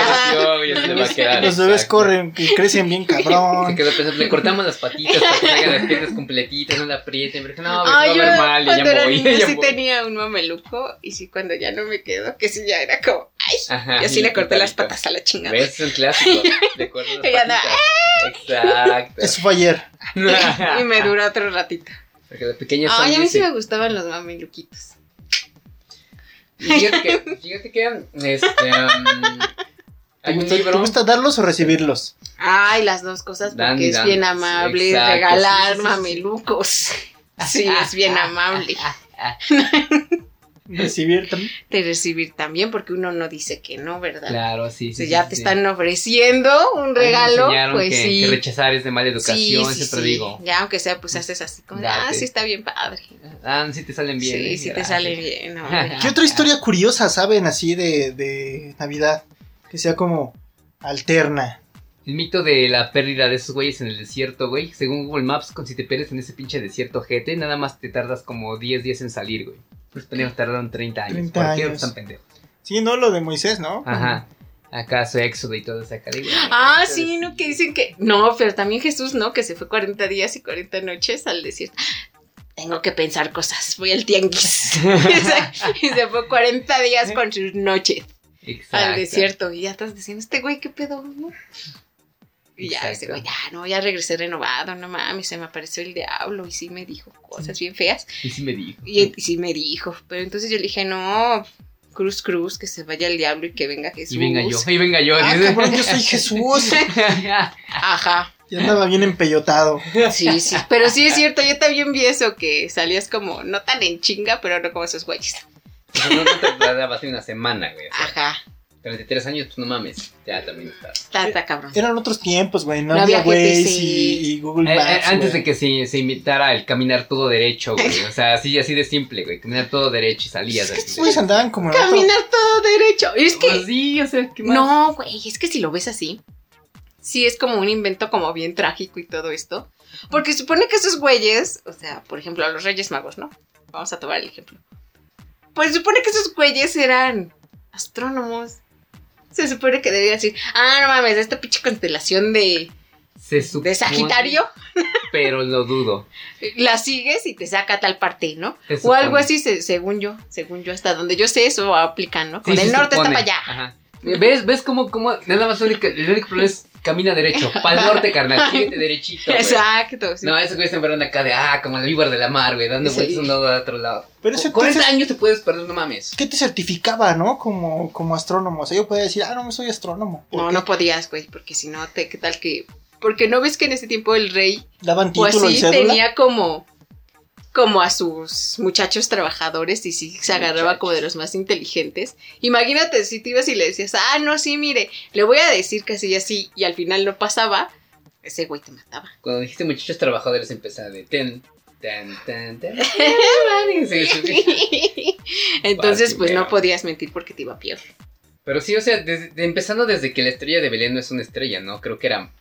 Se le va a quedar, Los bebés corren, que crecen bien Se cabrón. quedó pensando, le cortamos las patitas para que salgan las piernas completitas, no la aprieten. Pero no, güey, se yo va a ver mal, cuando ya era voy. niña ya sí voy. tenía un mameluco y sí cuando ya no me quedo, que sí ya era como, ay, Ajá, y así le corté las patas a la chingada. ¿Ves? Es un clásico. Le cortas las anda, patitas. Exacto. Eso fue ayer. y me duró otro ratito. Porque de pequeños Ay, a mí sí me gustaban los mameluquitos. Fíjate que, fíjate que, este, um, ¿Te gusta, te gusta darlos o recibirlos? Ay, las dos cosas porque Dan es bien amable Exacto, regalar sí, sí, sí, sí. Sí, es bien amable. Recibir también. De recibir también porque uno no dice que no, ¿verdad? Claro, sí, sí. Si sí, ya sí, te sí. están ofreciendo un regalo, pues que, sí. que rechazar es de mala educación, Sí, sí, siempre sí. digo. Ya, aunque sea, pues haces así como, de, ah, Date. sí está bien padre. Ah, sí te salen bien. sí, eh, sí te gracias. sale bien. hombre. ¿Qué otra historia curiosa saben así de, de Navidad? Que sea como alterna. El mito de la pérdida de esos güeyes en el desierto, güey. Según Google Maps, con si te pierdes en ese pinche desierto jete, nada más te tardas como 10 días en salir, güey. Los pendejos tardaron 30 años. 30 ¿Por qué años. están pendejos? Sí, no lo de Moisés, ¿no? Ajá. ¿Acaso Éxodo y todo esa cara? Ah, sí, no, que dicen que. No, pero también Jesús, ¿no? Que se fue 40 días y 40 noches al desierto. Tengo que pensar cosas, voy al tianguis. y se fue 40 días con sus noches Exacto. al desierto. Y ya estás diciendo, este güey, ¿qué pedo? no?" Y ya, ese güey, ya, no, ya regresé renovado, no mames, se me apareció el diablo y sí me dijo cosas bien feas. Y sí me dijo. Y, y sí me dijo, pero entonces yo le dije, no, cruz, cruz, que se vaya el diablo y que venga Jesús. Y venga yo. Y venga yo. Ah, cabrón, yo soy Jesús. Ajá. Ya andaba bien empellotado. Sí, sí. Pero sí es cierto, yo también vi eso, que salías como, no tan en chinga, pero no como esos güeyes. no, no te tardabas una semana, güey. O sea, Ajá. 33 años, pues no mames. Ya también está. Está, está cabrón. Eran otros tiempos, güey. No, No había Waze y, y Google Eh, Maps. eh, antes güey. de que se, se imitara el caminar todo derecho, güey. O sea, así, así de simple, güey. Caminar todo derecho y salías. Es que así. güeyes andaban como otro- Caminar todo derecho. Es que, Pues sí, o sea, ¿qué más? no, güey, es que si lo ves así, sí es como un invento como bien trágico y todo esto. Porque supone que esos güeyes, o sea, por ejemplo, a los Reyes Magos, ¿no? Vamos a tomar el ejemplo. Pues supone que esos güeyes eran astrónomos. Se supone que deberían decir, ah, no mames, esta pinche constelación de, Se supone, de Sagitario, Pero lo dudo. la sigues y te saca tal parte, ¿no? Se O supone. algo así, se- según yo, según yo, hasta donde yo sé, eso aplican, ¿no? Con Sí, el norte está para allá. Ajá. ¿Ves, ves cómo, cómo nada más el único, el único problema es camina derecho, para el norte, carnal, síguete derechito, güey. Exacto, sí. No, esos güeyes se fueron acá de, ah, como el víbor de la mar, güey, dando Sí. vueltas un lado a otro lado. Pero eso Con 40 entonces- años te puedes perder, no mames. ¿Qué te certificaba, no? Como, como astrónomo. O sea, yo podía decir, ah, no, no soy astrónomo. ¿Por No, qué? no podías, güey, porque si no, te, ¿qué tal que...? Porque no ves que en ese tiempo el rey, Daban o título y así, cédula. tenía como... como a sus muchachos trabajadores y sí se agarraba como de los más inteligentes. Imagínate si te ibas y le decías, ah, no, sí, mire, le voy a decir que así y así, y al final no pasaba, ese güey te mataba. Cuando dijiste muchachos trabajadores empezaba de ten, tan, tan, tan. Entonces, pues no podías mentir porque te iba peor. Pero sí, o sea, desde- de- empezando desde que la estrella de Belén no es una estrella, ¿no? Creo que era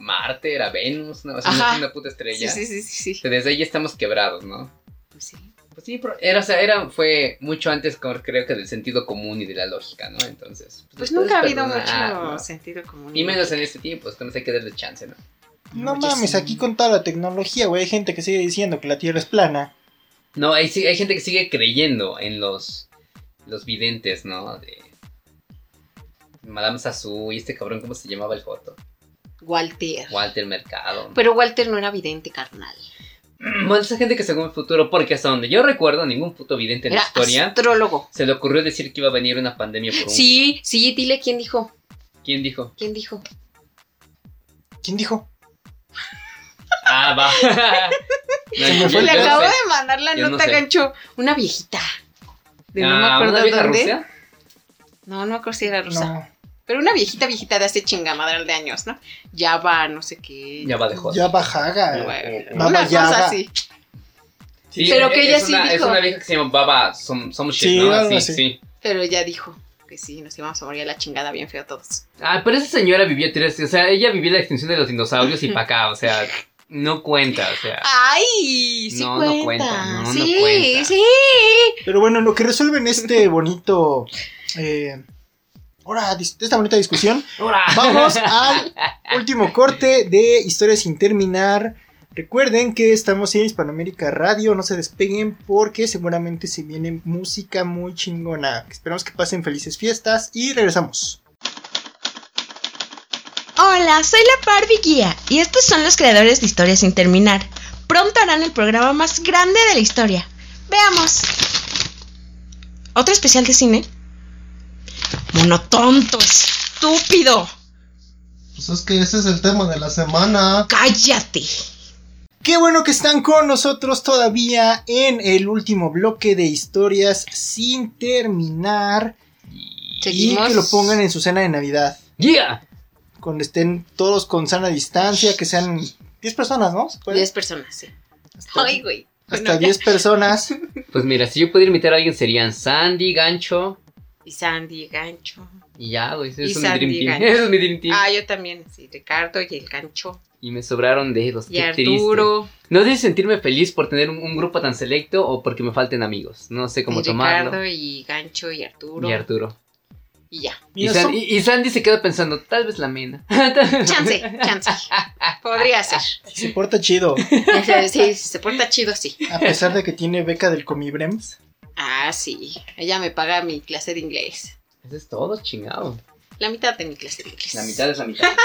Marte, era Venus, ¿no? O sea, es una puta estrella. sí, sí, sí, sí. desde ahí ya estamos quebrados, ¿no? Pues sí. Pues sí, pero era, o sea, era, fue mucho antes, creo que del sentido común y de la lógica, ¿no? Entonces. Pues les nunca ha habido perdonar, mucho ¿no? sentido común. Y menos en este tiempo, es que no sé qué darle chance, ¿no? No mames, aquí con toda la tecnología, güey, hay gente que sigue diciendo que la Tierra es plana. No, hay, hay gente que sigue creyendo en los, los videntes, ¿no? De Madame Sassou y este cabrón, ¿cómo se llamaba el foto? Walter. Walter Mercado. Pero Walter no era vidente, carnal. Bueno, esa gente que según el futuro, porque hasta donde yo recuerdo, ningún puto vidente en Era la historia astrólogo. se le ocurrió decir que iba a venir una pandemia por un... Sí, sí, dile quién dijo. ¿Quién dijo? ¿Quién dijo? ¿Quién dijo? Ah, va. No, Se me fue Le yo no acabo sé. de mandar la Yo no nota, sé. gancho. Una viejita. De no me Ah, acuerdo ¿Una vieja dónde. Rusia? No, no me acuerdo si era rusa. No, Pero una viejita, viejita de hace chingamadral de años, ¿no? Ya va, no sé qué. Ya va de joder. ya. Bueno, Baba una Yaga. cosa así. Sí, Pero es- que ella sí una, Es dijo. una vieja que se llama Baba Som, Some Shit, Sí, ¿no? Sí, así. sí. Pero ella dijo que sí, nos íbamos a morir a la chingada bien feo todos. Ah, pero esa señora vivió tres... O sea, ella vivió la extinción de los dinosaurios y para acá, o sea... No cuenta, o sea... ¡Ay! Sí No, cuenta. no cuenta, no, no sí, cuenta. sí. Pero bueno, lo que resuelven este bonito. Eh, ahora, dis- esta bonita discusión. Vamos al último corte de Historia sin terminar. Recuerden que estamos en Hispanoamérica Radio, no se despeguen porque seguramente se viene música muy chingona. Esperamos que pasen felices fiestas y regresamos. Hola, soy la Barbie Guía y estos son los creadores de Historia sin terminar. Pronto harán el programa más grande de la historia. Veamos. ¿Otro especial de cine? Monotonto, estúpido. Pues es que ese es el tema de la semana. Cállate. Qué bueno que están con nosotros todavía en el último bloque de historias sin terminar Seguimos. y que lo pongan en su cena de Navidad. ¡Yeah! Cuando estén todos con sana distancia, que sean 10 personas, ¿no? ¿Se puede? 10 personas, sí. Hasta, Ay, güey. hasta Bueno, ya. 10 personas. Pues mira, si yo pudiera invitar a alguien serían Sandy, Gancho Y Sandy, gancho. y ya, güey. Es mi Dream Team. Es mi Dream Team. Ah, yo también, sí. Ricardo y el gancho. Y me sobraron dedos. Y qué Arturo. triste. No sé si sentirme feliz por tener un, un grupo tan selecto o porque me falten amigos. No sé cómo y tomarlo. Ricardo y gancho y Arturo. Y Arturo. Y ya. Y, Mira, San- son- y- y Sandy se queda pensando, tal vez la mena. Chance, chance. Podría ser. Se porta chido, Sí, se porta chido, sí. a pesar de que tiene beca del Comibrems. Ah, sí. Ella me paga mi clase de inglés. Eso es todo, chingado. La mitad de mi clase de inglés. La mitad es la mitad.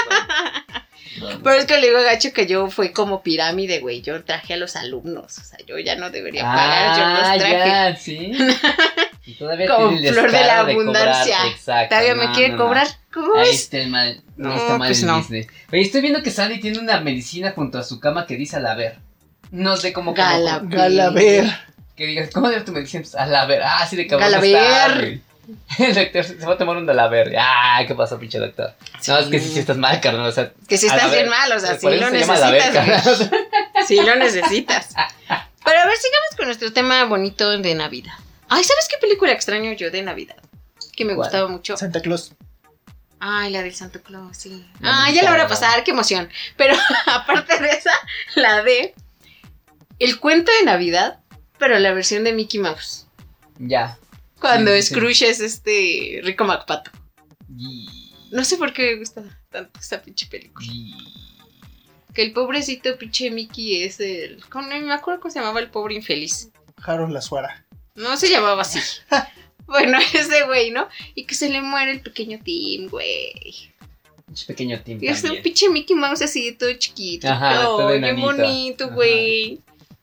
Pero es que le digo a Gacho que yo fui como pirámide, güey. Yo traje a los alumnos. O sea, yo ya no debería pagar, yo ah, los traje. ya, sí. Y todavía Como tiene el flor de la abundancia. cobrar, Exacto. Todavía me quiere no, no. cobrar. ¿Cómo Ahí ves? está el mal. No, No, está mal pues el no. Disney. Oye, estoy viendo que Sandy tiene una medicina junto a su cama que dice alaver. No sé cómo. cómo- Gala- Galaver. Que digas, ¿cómo debe tu medicina? Pues, alaver. Ah, sí, de cabrón. Galaver. está, güey. El doctor se va a tomar un alaver. Ah, ¿qué pasa, pinche doctor? No, es que sí, sí estás mal, carnal. O sea, Que si estás bien mal, o sea, eso lo necesitas. Sí lo necesitas. Pero a ver, sigamos con nuestro tema bonito de Navidad. Ay, ¿sabes qué película extraño yo de Navidad? Que me ¿Cuál? gustaba mucho. Santa Claus. Ay, la del Santo Claus, sí. La Ah, ya la voy a Santo. pasar, qué emoción. Pero aparte de esa, la de El cuento de Navidad, pero la versión de Mickey Mouse. Ya. Cuando Sí, es este Rico MacPato. Y- No sé por qué me gusta tanto esa pinche película. y- Que el pobrecito pinche Mickey es el... ¿cómo? No me acuerdo cómo se llamaba el pobre infeliz. Harold la suara. No se llamaba así. bueno, ese güey, ¿no? Y que se le muere el pequeño Tim, güey. Pinche pequeño team Y es un pinche Mickey Mouse así, todo chiquito. Ajá, todo todo bien bonito, Ajá.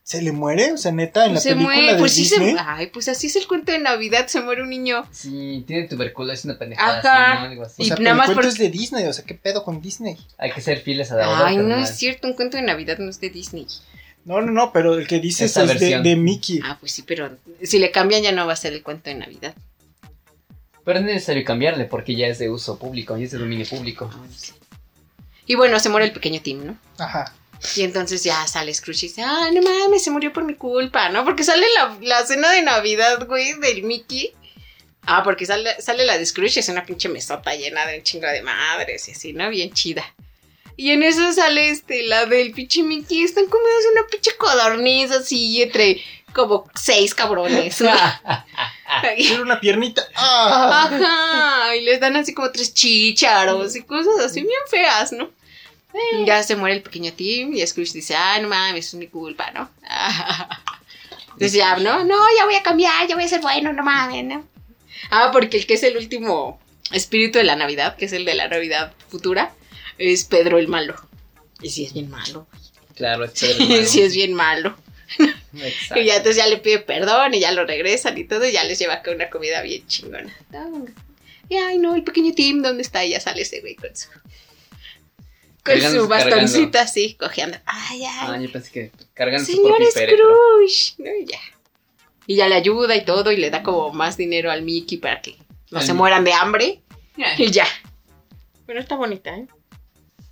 ¿Se le muere? O sea, neta, en Pues la se película muere, de pues sí se Ay, pues así es el cuento de Navidad, se muere un niño. Sí, tiene tuberculosis, una pendejada Ajá. así, ¿no? Algo así. O Y sea, nada pero el más cuento por- es de Disney, o sea, ¿qué pedo con Disney? Hay que ser fieles a la verdad. Ay, no es cierto, un cuento de Navidad no es de Disney. No, no, no, pero el que dices Esa es de, versión. de Mickey. Ah, pues sí, pero si le cambian ya no va a ser el cuento de Navidad. Pero no es necesario cambiarle porque ya es de uso público, ya es de dominio público. Ah, bueno, sí. Y bueno, se muere el pequeño Tim, ¿no? Ajá. Y entonces ya sale Scrooge y dice, ah, no mames, se murió por mi culpa, ¿no? Porque sale la, la cena de Navidad, güey, del Mickey. Ah, porque sale, sale la de Scrooge, es una pinche mesota llena de un chingo de madres y así, ¿no? Bien chida. Y en eso sale este, la del pinche Mickey, están comiendo una pinche codorniz así entre como seis cabrones. Era una piernita. Ajá, y les dan así como tres chícharos y cosas así bien feas, ¿no? Ya se muere el pequeño Tim y Scrooge dice, ah, no mames, es mi culpa, ¿no? Entonces ya, no, no, ya voy a cambiar, ya voy a ser bueno, no mames, ¿no? Ah, porque el que es el último espíritu de la Navidad, que es el de la Navidad futura, es Pedro el malo. Y sí es bien malo. Claro, es Pedro el Malo. sí es bien malo. Exacto. Y ya entonces ya le pide perdón y ya lo regresan y todo, y ya les lleva acá una comida bien chingona. Y ay no, el pequeño Tim, ¿dónde está? Y ya sale ese güey con su. Con Cargando- su bastoncito así, cojeando. Ay, Ah, ay. yo pensé que cargan su señor féretro. Scrooge. ¿no? Y ya. Y ya le ayuda y todo, y le da como más dinero al Mickey para que no Al se Mickey. mueran de hambre. Y ya. Bueno, está bonita, ¿eh?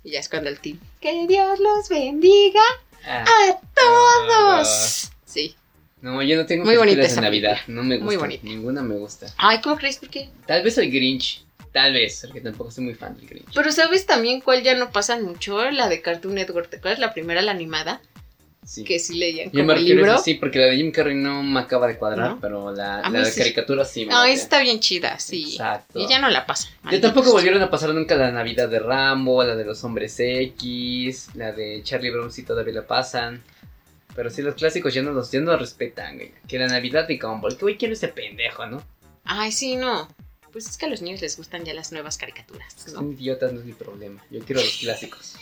Y ya es cuando el Tim. Que Dios los bendiga Ah, a todos. Sí. No, yo no tengo Muy bonita películas de esa Navidad. No me gusta. Muy bonita. Ninguna me gusta. Ay, ¿cómo crees? ¿Por qué? Tal vez el Grinch. Tal vez, porque tampoco soy muy fan del Grinch. Pero ¿sabes también cuál ya no pasa mucho? La de Cartoon Network. ¿Te acuerdas? La primera, la animada. Sí. Que sí leían Yo como me el refiero a libro. eso, sí, porque la de Jim Carrey no me acaba de cuadrar, ¿No? pero la, la de sí. caricatura sí me No, esa está bien chida, sí. Exacto. Y ya no la pasan. Ya malditos. tampoco volvieron a pasar nunca la Navidad de Rambo, la de los Hombres X, la de Charlie Brown sí todavía la pasan. Pero sí, los clásicos ya no los, ya no los respetan, güey. Que la Navidad de Gumball, que güey quiero ese pendejo, ¿no? Ay, sí, no. Pues es que a los niños les gustan ya las nuevas caricaturas, ¿no? Son idiotas, no es mi problema. Yo quiero los clásicos.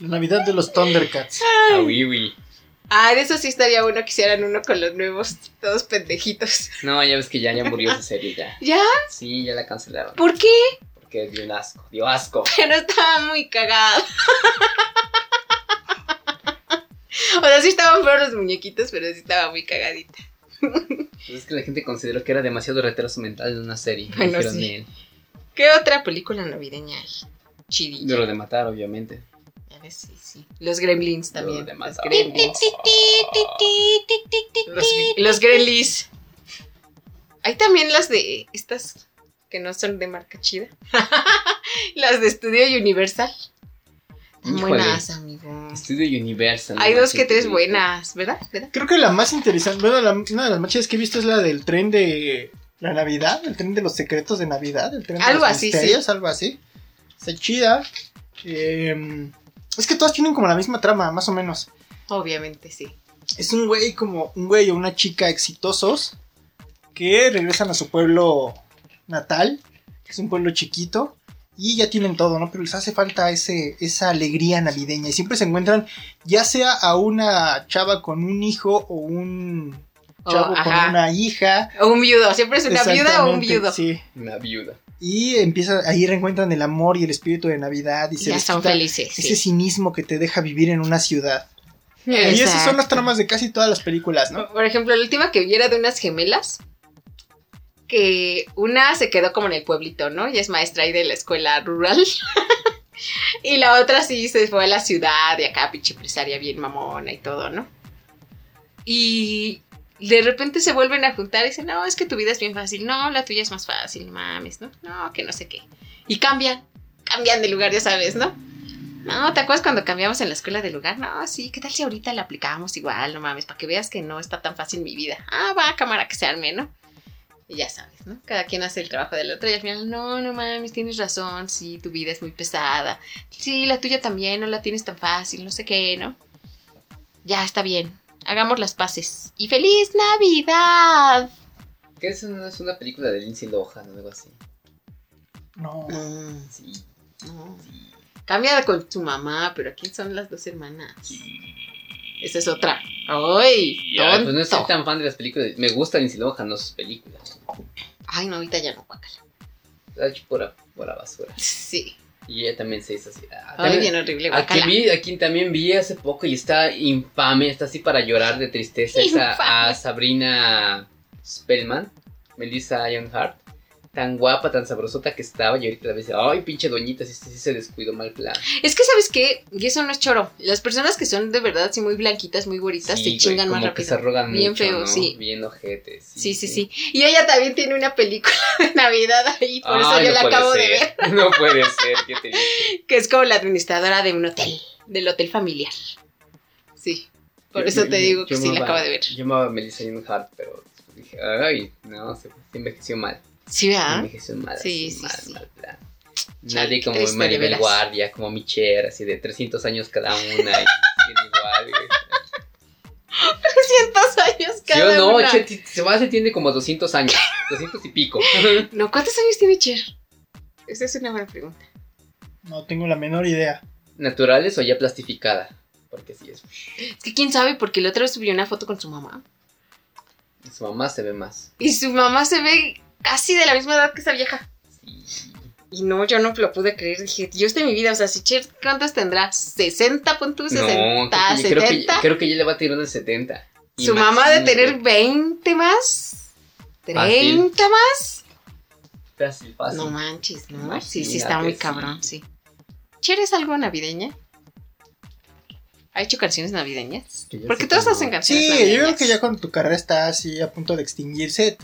La Navidad de los Thundercats. Ah, oui, oui. Ah, de eso sí estaría bueno que hicieran uno con los nuevos, todos pendejitos. No, ya ves que ya, ya murió esa serie, ya. ¿Ya? Sí, ya la cancelaron. ¿Por qué? Porque dio un asco, dio asco. Pero estaba muy cagado. O sea, sí estaban feos los muñequitos, pero sí estaba muy cagadita. Pues es que la gente consideró que era demasiado retraso mental en una serie. Bueno, sí. ¿Qué otra película navideña hay? Chidilla. Duro de matar, obviamente. Sí, sí. Los Gremlins también. Duro de Los. Gremlins. Los, los Gremlins. Hay también las de estas que no son de marca chida. las de Estudio Universal. Híjole. Buenas, amigo. Estudio Universal. Hay dos que tres buenas, ¿verdad? ¿verdad? Creo que la más interesante, bueno, la- una de las más chidas que he visto es la del tren de la Navidad, el tren de los secretos de Navidad, el tren de Algo los así, misterios, algo así. Está chida. Eh, es que todas tienen como la misma trama, más o menos. Obviamente, sí. Es un güey como un güey o una chica exitosos que regresan a su pueblo natal, que es un pueblo chiquito, y ya tienen todo, ¿no? Pero les hace falta ese, esa alegría navideña. Y siempre se encuentran, ya sea a una chava con un hijo o un chavo con Oh, una hija. O un viudo, siempre es una viuda o un viudo. Sí. Una viuda. Y empieza, ahí reencuentran el amor y el espíritu de Navidad y se ya son felices. ese Sí. cinismo que te deja vivir en una ciudad. Y esas son las Exacto. tramas de casi todas las películas, ¿no? Por ejemplo, la última que vi era de unas gemelas. Una se quedó como en el pueblito, ¿no? Y es maestra ahí de la escuela rural. y la otra sí se fue a la ciudad y acá pinche empresaria bien mamona y todo, ¿no? Y de repente se vuelven a juntar y dicen, no, es que tu vida es bien fácil. No, la tuya es más fácil, mames, ¿no? No, que no sé qué. Y cambian, cambian de lugar, ya sabes, ¿no? No, ¿te acuerdas cuando cambiamos en la escuela de lugar? No, sí, ¿qué tal si ahorita la aplicamos igual? No mames, para que veas que no está tan fácil mi vida. Ah, va, cámara, que se arme, ¿no? Y ya sabes, ¿no? Cada quien hace el trabajo del otro y al final, no, no mames, tienes razón, sí, tu vida es muy pesada. Sí, la tuya también, no la tienes tan fácil, no sé qué, ¿no? Ya, está bien, hagamos las paces. ¡Y feliz Navidad! ¿Qué es una, es una película de Lindsay Lohan o algo así? No. Mm, Sí. no. Cambia con tu mamá, pero aquí son las dos hermanas. Esa es otra. ¡Ay! Ya, pues no soy tan fan de las películas. Me gusta Lindsay Lohan, no sus películas. Ay, no, ahorita ya no, guácala. Ha hecho pura, pura basura. Sí. Y ella también se hizo así. Ah, Ay, también- bien horrible, a, quien guacala. vi, a quien también vi hace poco y está infame, está así para llorar de tristeza, es a, Infame. a Sabrina Spellman, Melissa Ironheart. Tan guapa, tan sabrosota que estaba y ahorita la ves, ay, pinche doñita, sí, sí se descuidó mal plan. Es que, ¿sabes qué? Y eso no es choro. Las personas que son de verdad así muy blanquitas, muy güeritas, Sí, se chingan más como rápido. que se arrogan Bien mucho, feo, ¿no? sí. Bien ojetes. Sí, sí, sí. Y ella también tiene una película de Navidad ahí, por eso yo no la acabo de ver. No puede ser, ¿qué te digo? Que es como la administradora de un hotel, del hotel familiar. Sí. Por Yo- eso yo- te digo que sí la acabo de ver. Yo amaba a Melissa Ironheart, pero dije, ay, no, se, se envejeció mal. Sí, ¿verdad? Mal, Sí, sí, mal, sí. mal Nadie como Maribel. Guardia, como Michelle, así de 300 años cada una y igual. güey. 300 años ¿Sí cada o no? una. Che, ti- Sebas tiene como 200 años, 200 y pico. No, ¿cuántos años tiene Cher? Esa es una buena pregunta. No tengo la menor idea. ¿Naturales o ya plastificada? Porque sí, es, Es que quién sabe, porque la otra vez subió una foto con su mamá. su mamá se ve más. Y su mamá se ve casi de la misma edad que esa vieja. Sí. Y no, yo no lo pude creer. Dije, Dios de mi vida, o sea, si Cher, ¿cuántos tendrá? ¿60 puntos? No, ¿60? creo que, creo, que, ¿70? creo que ya le va a tirar el 70. Su mamá de Imagínate. tener 20 más. Fácil. 30 más. Fácil, fácil. No manches, ¿no? Sí, sí, está Imagínate, muy sí. cabrón, sí. ¿Cher es algo navideña? ¿Ha hecho canciones navideñas? Que yo Porque todos hacen canciones Sí, yo navideñas. creo que ya cuando tu carrera está así a punto de extinguirse,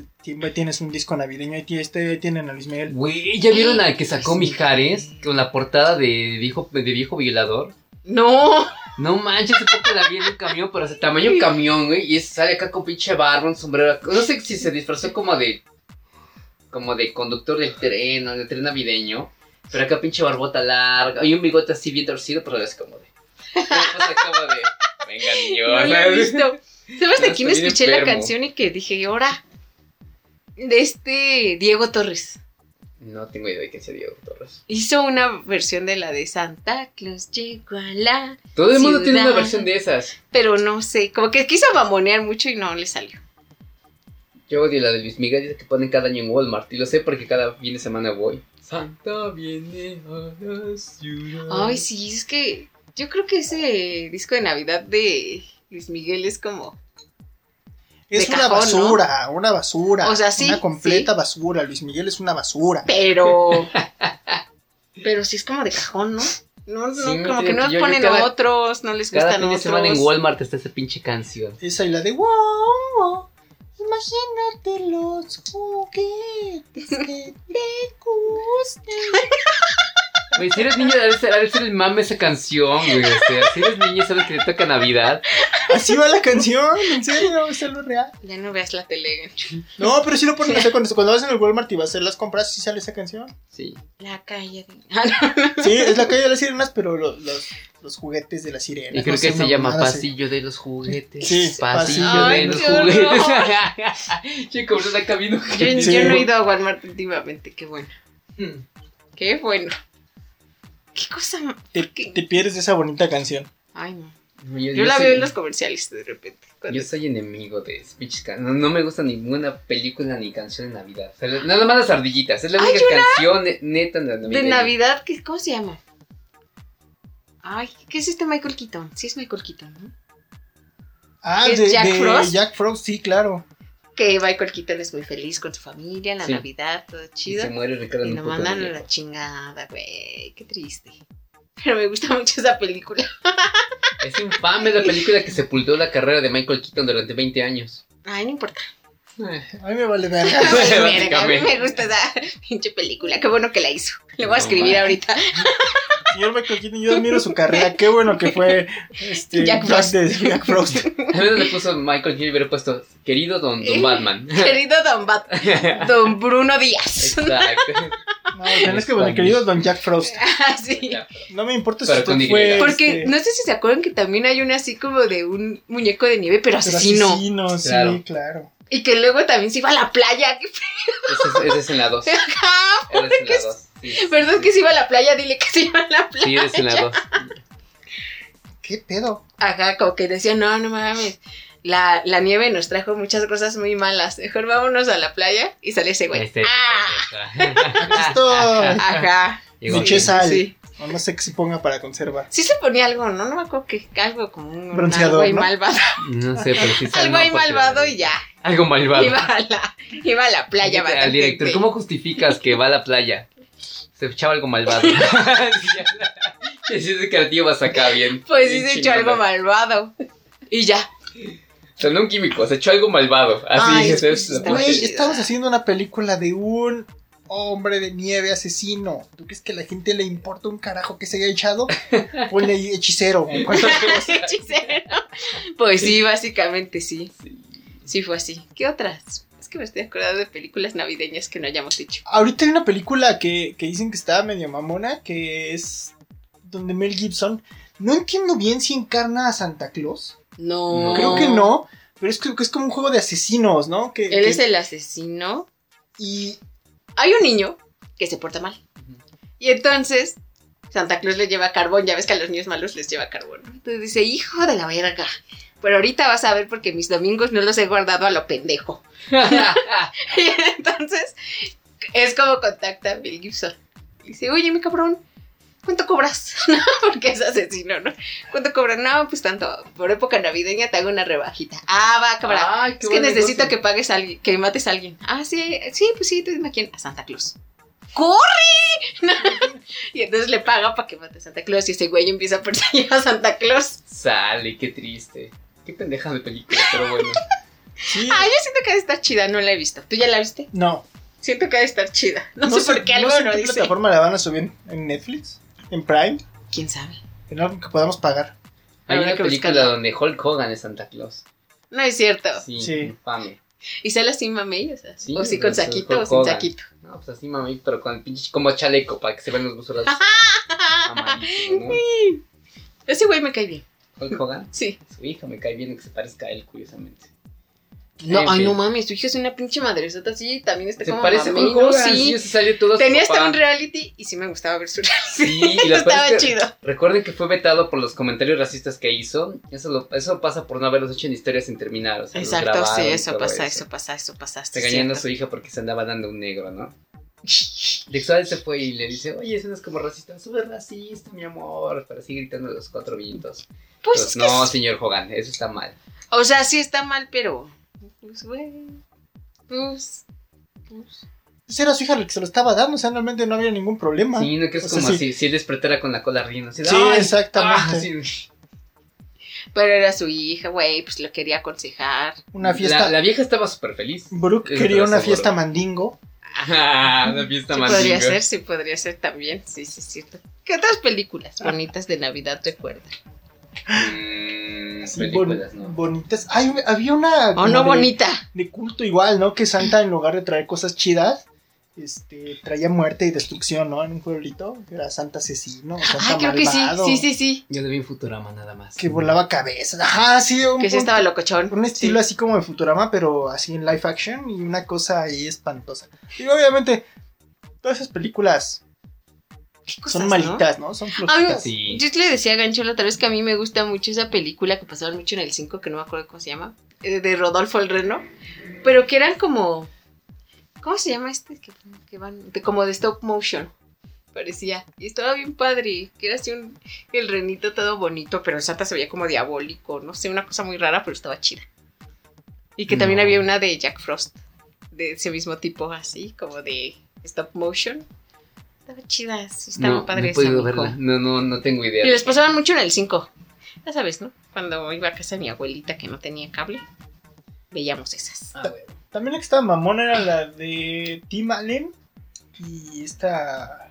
tienes un disco navideño y este tienen a Luis Miguel. Güey, ¿ya vieron al que sacó Sí. Mijares con la portada de viejo, de viejo violador? No. No manches, hace poco la vi en un camión, pero hace tamaño camión, güey. Y sale acá con pinche barba, un sombrero. No sé si se disfrazó como de. Como de conductor del tren o del tren navideño. Pero acá pinche barbota larga. Y un bigote así bien torcido, pero es como de. De. Venga, niño. No lo he visto. ¿Sabes de quién escuché la canción y que dije, ahora? De este Diego Torres. No tengo idea de quién sea Diego Torres. Hizo una versión de la de Santa Claus llegó a la... Todo el mundo tiene una versión de esas. Pero no sé, como que quiso mamonear mucho y no le salió. Yo odio la de Luis Miguel, dice que ponen cada año en Walmart. Y lo sé porque cada fin de semana voy. Santa viene a la ciudad. Ay, sí, es que yo creo que ese disco de Navidad de Luis Miguel es como... Es De una cajón, ¿no? basura, una basura. O sea, sí, Una completa sí. basura. Luis Miguel es una basura. Pero... pero sí es como de cajón, ¿no? No, no, Sí, como que no que yo- yo ponen cada- otros, no les Cada gustan fin de otros. semana en Walmart está esa pinche canción. Esa y la de wow, wow, imagínate los juguetes que te gusten. Güey, si eres niño, debe ser, debe ser el mame esa canción, güey. O sea, si eres niño, sabes que te toca Navidad. Así va la canción, en serio, es algo real. Ya no veas la tele. No, pero sí lo ponen, o sea, cuando, cuando vas en el Walmart y vas a hacer las compras, sí sale esa canción. Sí. La calle de... Ah, no. Sí, es la calle de las sirenas, pero lo- los, los juguetes de las sirenas. Y creo no que se llama así. Pasillo de los Juguetes. Sí, Pasillo de los los Juguetes. Che, como está camino. Yo, Sí. yo no he ido a Walmart últimamente, qué bueno. Hmm. Qué bueno. ¿Qué cosa? Te, te pierdes de esa bonita canción. Ay, no. Yo, Yo la soy- veo en los comerciales de repente. Yo soy enemigo de can- no, no me gusta ninguna película ni canción de Navidad. O sea, nada más las ardillitas. Es la única canción ne- neta de Navidad. De Navidad, ¿qué, ¿cómo se llama? Ay, ¿qué es este Michael Keaton? Sí es Michael Keaton, ¿no? Ah, ¿Es de, Jack de Frost? Jack Frost, sí, claro. Que Michael Keaton es muy feliz con su familia en la Sí. Navidad, todo Y chido. se muere Ricardo Y lo mandan a la chingada, güey. Qué triste. Pero me gusta mucho esa película. Es infame la película que sepultó la carrera de Michael Keaton durante 20 años. Ay, no importa. A mí me vale verga, a mí me gusta esa pinche película. Qué bueno que la hizo. Le voy a escribir ahorita. Señor Michael Keaton, yo admiro su carrera. Qué bueno que fue este, Jack Frost. de Jack Frost. A veces le puso Michael Keaton y hubiera puesto querido Don, don Batman. Querido Don Bat, Don Bruno Díaz. Exacto. No, tenés que bueno, querido Don Jack Frost. Ah, sí. No me importa Pero si usted fue. Porque este, no sé si se acuerdan que también hay una así como de un muñeco de nieve, pero pero asesino. asesino, sí, Claro. claro. Y que luego también se iba a la playa. ¿Qué Ese es, ese es en la 2. Ese es en la 2. Sí, ¿Verdad que se iba a la playa? Dile que se iba a la playa. Sí, en la 2. ¿Qué pedo? Ajá, como que decía, no, no mames. La, la nieve nos trajo muchas cosas muy malas. Mejor vámonos a la playa y sale ese güey. Este, Ah, estoy. ajá. Sal. Sí. O no sé qué se ponga para conservar. Sí se ponía algo, ¿no? No me acuerdo que algo como un Bronceador, algo ahí ¿no? malvado. No sé, pero sí algo ahí malvado y ya. Algo malvado. Iba a la, iba a la playa Al director, ¿cómo justificas que va a la playa? Se echaba algo malvado. Sí, sí, ese creativo vas acá bien. Pues sí se echó algo malvado. Y ya. Sonó un químico, se echó algo malvado. Así Ay, es, pues, Güey, estamos haciendo una película de un hombre de nieve asesino. ¿Tú crees que a la gente le importa un carajo que se haya echado? Ponle ahí hechicero. Hechicero. Pues sí, básicamente sí. Sí fue así. ¿Qué otras? Que me estoy acordando de películas navideñas que no hayamos hecho. Ahorita hay una película que, que dicen que está medio mamona, que es donde Mel Gibson. No entiendo bien si encarna a Santa Claus. No. Creo que no. Pero es, que que es como un juego de asesinos, ¿no? Que, Él que- es el asesino. Y Hay un niño que se porta mal. Y entonces Santa Claus le lleva carbón. Ya ves que a los niños malos les lleva carbón. Entonces dice, hijo de la verga. Pero ahorita vas a ver porque mis domingos no los he guardado a lo pendejo. Y entonces es como contacta a Bill Gibson. Dice, oye, mi cabrón, ¿cuánto cobras? No, porque es asesino, ¿no? ¿Cuánto cobras? No, pues tanto. Por época navideña te hago una rebajita. Ah, va, cabrón. Es que necesito negocio. que pagues a alguien, que mates a alguien. Ah, sí, sí, pues sí, tú dime a quién. A Santa Claus. ¡Corre! y entonces le paga para que mate a Santa Claus y ese güey empieza a perseguir a Santa Claus. Sale, qué triste. Qué pendeja de película, pero bueno. sí. Ah, yo siento que ha de estar chida, no la he visto. ¿Tú ya la viste? No. Siento que ha de estar chida. No, sé, por qué algo no sé no en qué dice. plataforma la van a subir. ¿En Netflix? ¿En Prime? ¿Quién sabe? En algo que podamos pagar. Hay una que película buscarla. donde Hulk Hogan es Santa Claus. No es cierto. Sí, Sí. infame. ¿Y sale así mamey? O, sea, Sí, o sí con saquito o sin Hogan. saquito. No, pues así, mami, pero con el pinche como chaleco para que se vean los gustosos. Amadísimo, ¿no? Ese güey me cae bien. Hulk Hogan. Sí. Su hija me cae bien que se parezca a él, curiosamente. No, En ay, fin. no mames, tu hija es una pinche madresota así, también está Se como parece. Hogan, Sí. sí, se salió todo su Tenía hasta un reality y sí me gustaba ver su reality. Sí, y la Estaba verdad es que chido. Recuerden que fue vetado por los comentarios racistas que hizo. Eso, lo- eso pasa por no haberlos hecho en historias sin terminar. O sea, los Exacto, sí, eso pasa, eso pasa, eso pasa. sí, Regañando a su hija porque se andaba dando un negro, ¿no? Dexual se fue y le dice, oye, eso no es como racista, eso es racista, mi amor, para así gritando los cuatro vientos. Pues es que no, es- señor Hogan, eso está mal. O sea, sí está mal, pero. Pues, güey. Pues. pues, Pues era su hija la que se lo estaba dando, o sea, realmente no había ningún problema. Sí, no que es O sea, como sí. si, si él despertara con la cola riendo. Así, Sí, "Ay, exactamente. ah", sí. Pero era su hija, güey, pues lo quería aconsejar. Una fiesta. La, la vieja estaba súper feliz. Brooke quería una fiesta mandingo. Ah, una fiesta Sí, más podría ser, sí, podría ser también. Sí, sí, sí. ¿Qué otras películas bonitas de Navidad recuerdan? Mm, Sí, películas, bon- ¿no? Bonitas. Ay, había una. Oh, no, de- bonita. De culto igual, ¿no? Que Santa, en lugar de traer cosas chidas, este, traía muerte y destrucción, ¿no? En un pueblito. que Era Santa asesino, Santa Ah, creo que sí. malvado, Sí, sí, sí. Yo le vi en Futurama nada más. Que volaba cabezas. Ajá, sí. Un, Que sí estaba locochón. un estilo Sí. así como de Futurama, pero así en live action y una cosa ahí espantosa. Y obviamente, todas esas películas Qué cosas, son malitas, ¿no? Son flojitas. Sí. Yo le decía a Gancho la otra vez que a mí me gusta mucho esa película que pasaban mucho en el 5, que no me acuerdo cómo se llama, eh, de Rodolfo el Reno, pero que eran como, ¿cómo se llama este? Que, que van, de- como de stop motion, parecía, y estaba bien padre, que era así un, el renito todo bonito, pero el Santa se veía como diabólico, no sé, una cosa muy rara, pero estaba chida. Y que también había una de Jack Frost, de ese mismo tipo, así, como de stop motion. Estaba chida, sí, estaba no, padre no he esa, podido verla. No, no, no tengo idea. Y les pasaban mucho en el 5. Ya sabes, ¿no? Cuando iba a casa de mi abuelita que no tenía cable, veíamos esas. Ah, bueno. También la que estaba mamona era la de Tim Allen y esta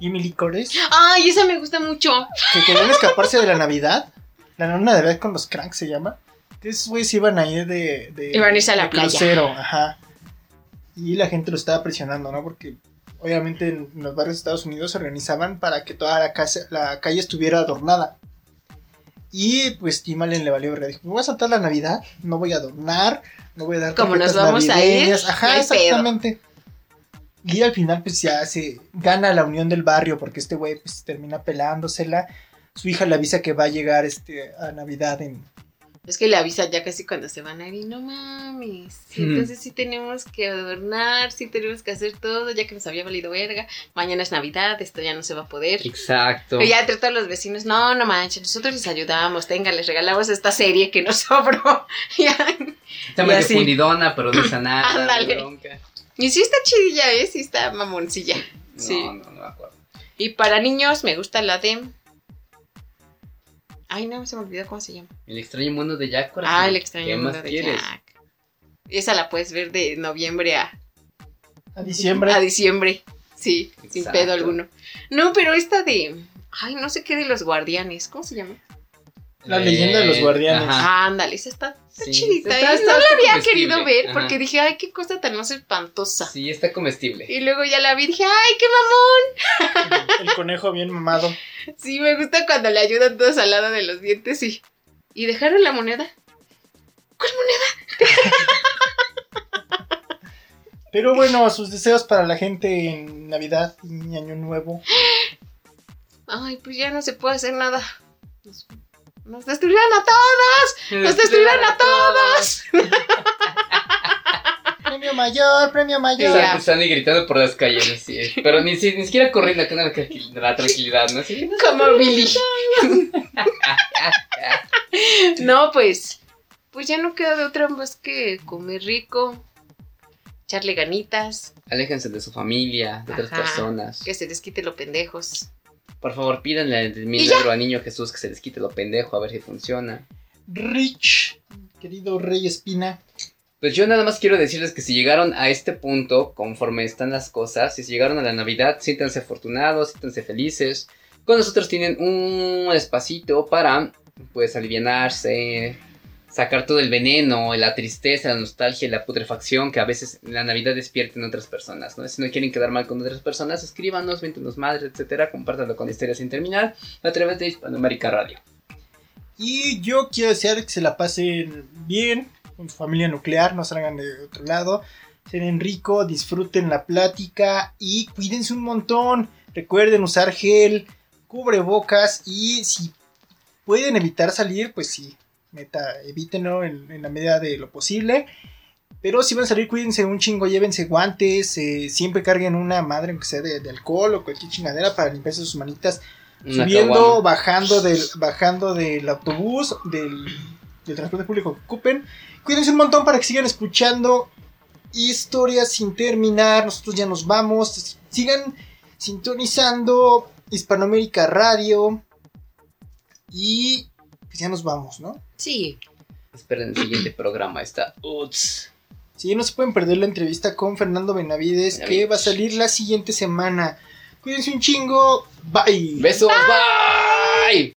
Emily Cores, ¡Ay, esa me gusta mucho! que querían escaparse de la Navidad. La luna de Navidad con los cranks se llama. Esos güeyes iban a ir de, de, Iban a irse a la playa. crucero, ajá. Y la gente lo estaba presionando, ¿no? Porque obviamente en los barrios de Estados Unidos se organizaban para que toda la, casa, la calle estuviera adornada. Y pues Tim Allen le valió verga. Dijo, me voy a saltar la Navidad, no voy a adornar, no voy a dar Como nos vamos a ir, navideñas". no Ajá, hay pedo. exactamente. Y al final pues ya se gana la unión del barrio porque este güey pues termina pelándosela. Su hija le avisa que va a llegar este a Navidad en, Es que le avisan ya casi cuando se van a ir, y no mames. Entonces sí tenemos que adornar, sí tenemos que hacer todo, ya que nos había valido verga. Mañana es Navidad, esto ya no se va a poder. Exacto. Y ya entre todos los vecinos, no, no manches, nosotros les ayudamos, tenga, les regalamos esta serie que nos sobró. Está medio fundidona, pero no nada. Ándale. bronca. y sí está chidilla, ¿eh? Sí está mamoncilla. No, Sí. no, no me acuerdo. Y para niños me gusta la de... Ay, no, se me olvidó cómo se llama. El extraño mundo de Jack. corazón. Ah, el extraño ¿Qué mundo más de quieres? Jack. Esa la puedes ver de noviembre a, A diciembre. a diciembre. Sí, sin pedo alguno. No, pero esta de. Ay, no sé qué de los guardianes. ¿Cómo se llama? La leyenda de los guardianes. ajá. Ándale, esa está, está Sí, chidita. está- ¿eh? está- no la había querido ver Ajá. porque dije, ay, qué cosa tan más espantosa. Sí, está comestible. Y luego ya la vi y dije, ay, qué mamón. El conejo bien mamado. Sí, me gusta cuando le ayudan todos al lado de los dientes y. Y dejaron la moneda. ¿Cuál moneda? Pero bueno, sus deseos para la gente en Navidad y Año Nuevo. Ay, pues ya no se puede hacer nada. Nos, destruirán a todos. Nos destruirán a todos. Premio mayor, premio mayor. Exacto, están ahí gritando por las calles, así es. Pero ni, si- ni siquiera corriendo acá en la, la tranquilidad, ¿no? Así, no, Como Billy. no, pues. Pues ya no queda de otra más que comer rico. Echarle ganitas. Aléjense de su familia, de otras personas. Que se les quite lo pendejos. Por favor, pídanle el milagro a niño Jesús que se les quite lo pendejo, a ver si funciona. Rich, querido Rey Espina. Pues yo nada más quiero decirles que si llegaron a este punto, conforme están las cosas, si llegaron a la Navidad, siéntanse afortunados, siéntanse felices. Con nosotros tienen un espacito para, pues, alivianarse, sacar todo el veneno, la tristeza, la nostalgia la putrefacción que a veces la Navidad despierta en otras personas, ¿no? Si no quieren quedar mal con otras personas, escríbanos, véntenos madres, etcétera, compártanlo con Historia Sin Terminar a través de Hispanoamérica Radio. Y yo quiero desear que se la pasen bien con su familia nuclear, no salgan de otro lado. Seren rico, disfruten la plática y cuídense un montón. Recuerden usar gel, cubrebocas y si pueden evitar salir, pues sí, neta, evítenlo en, en la medida de lo posible. Pero si van a salir, cuídense un chingo, llévense guantes, eh, siempre carguen una madre, aunque sea de, de alcohol o cualquier chingadera para limpiarse sus manitas Una subiendo, bajando del, bajando del autobús, del, del transporte público que ocupen. Cuídense un montón para que sigan escuchando historias sin terminar. Nosotros ya nos vamos. Sigan sintonizando Hispanoamérica Radio. Y pues ya nos vamos, ¿no? Sí. Esperen el siguiente programa, está Uts. Sí, no se pueden perder la entrevista con Fernando Benavides, que va a salir la siguiente semana. Cuídense un chingo. Bye. Besos, bye.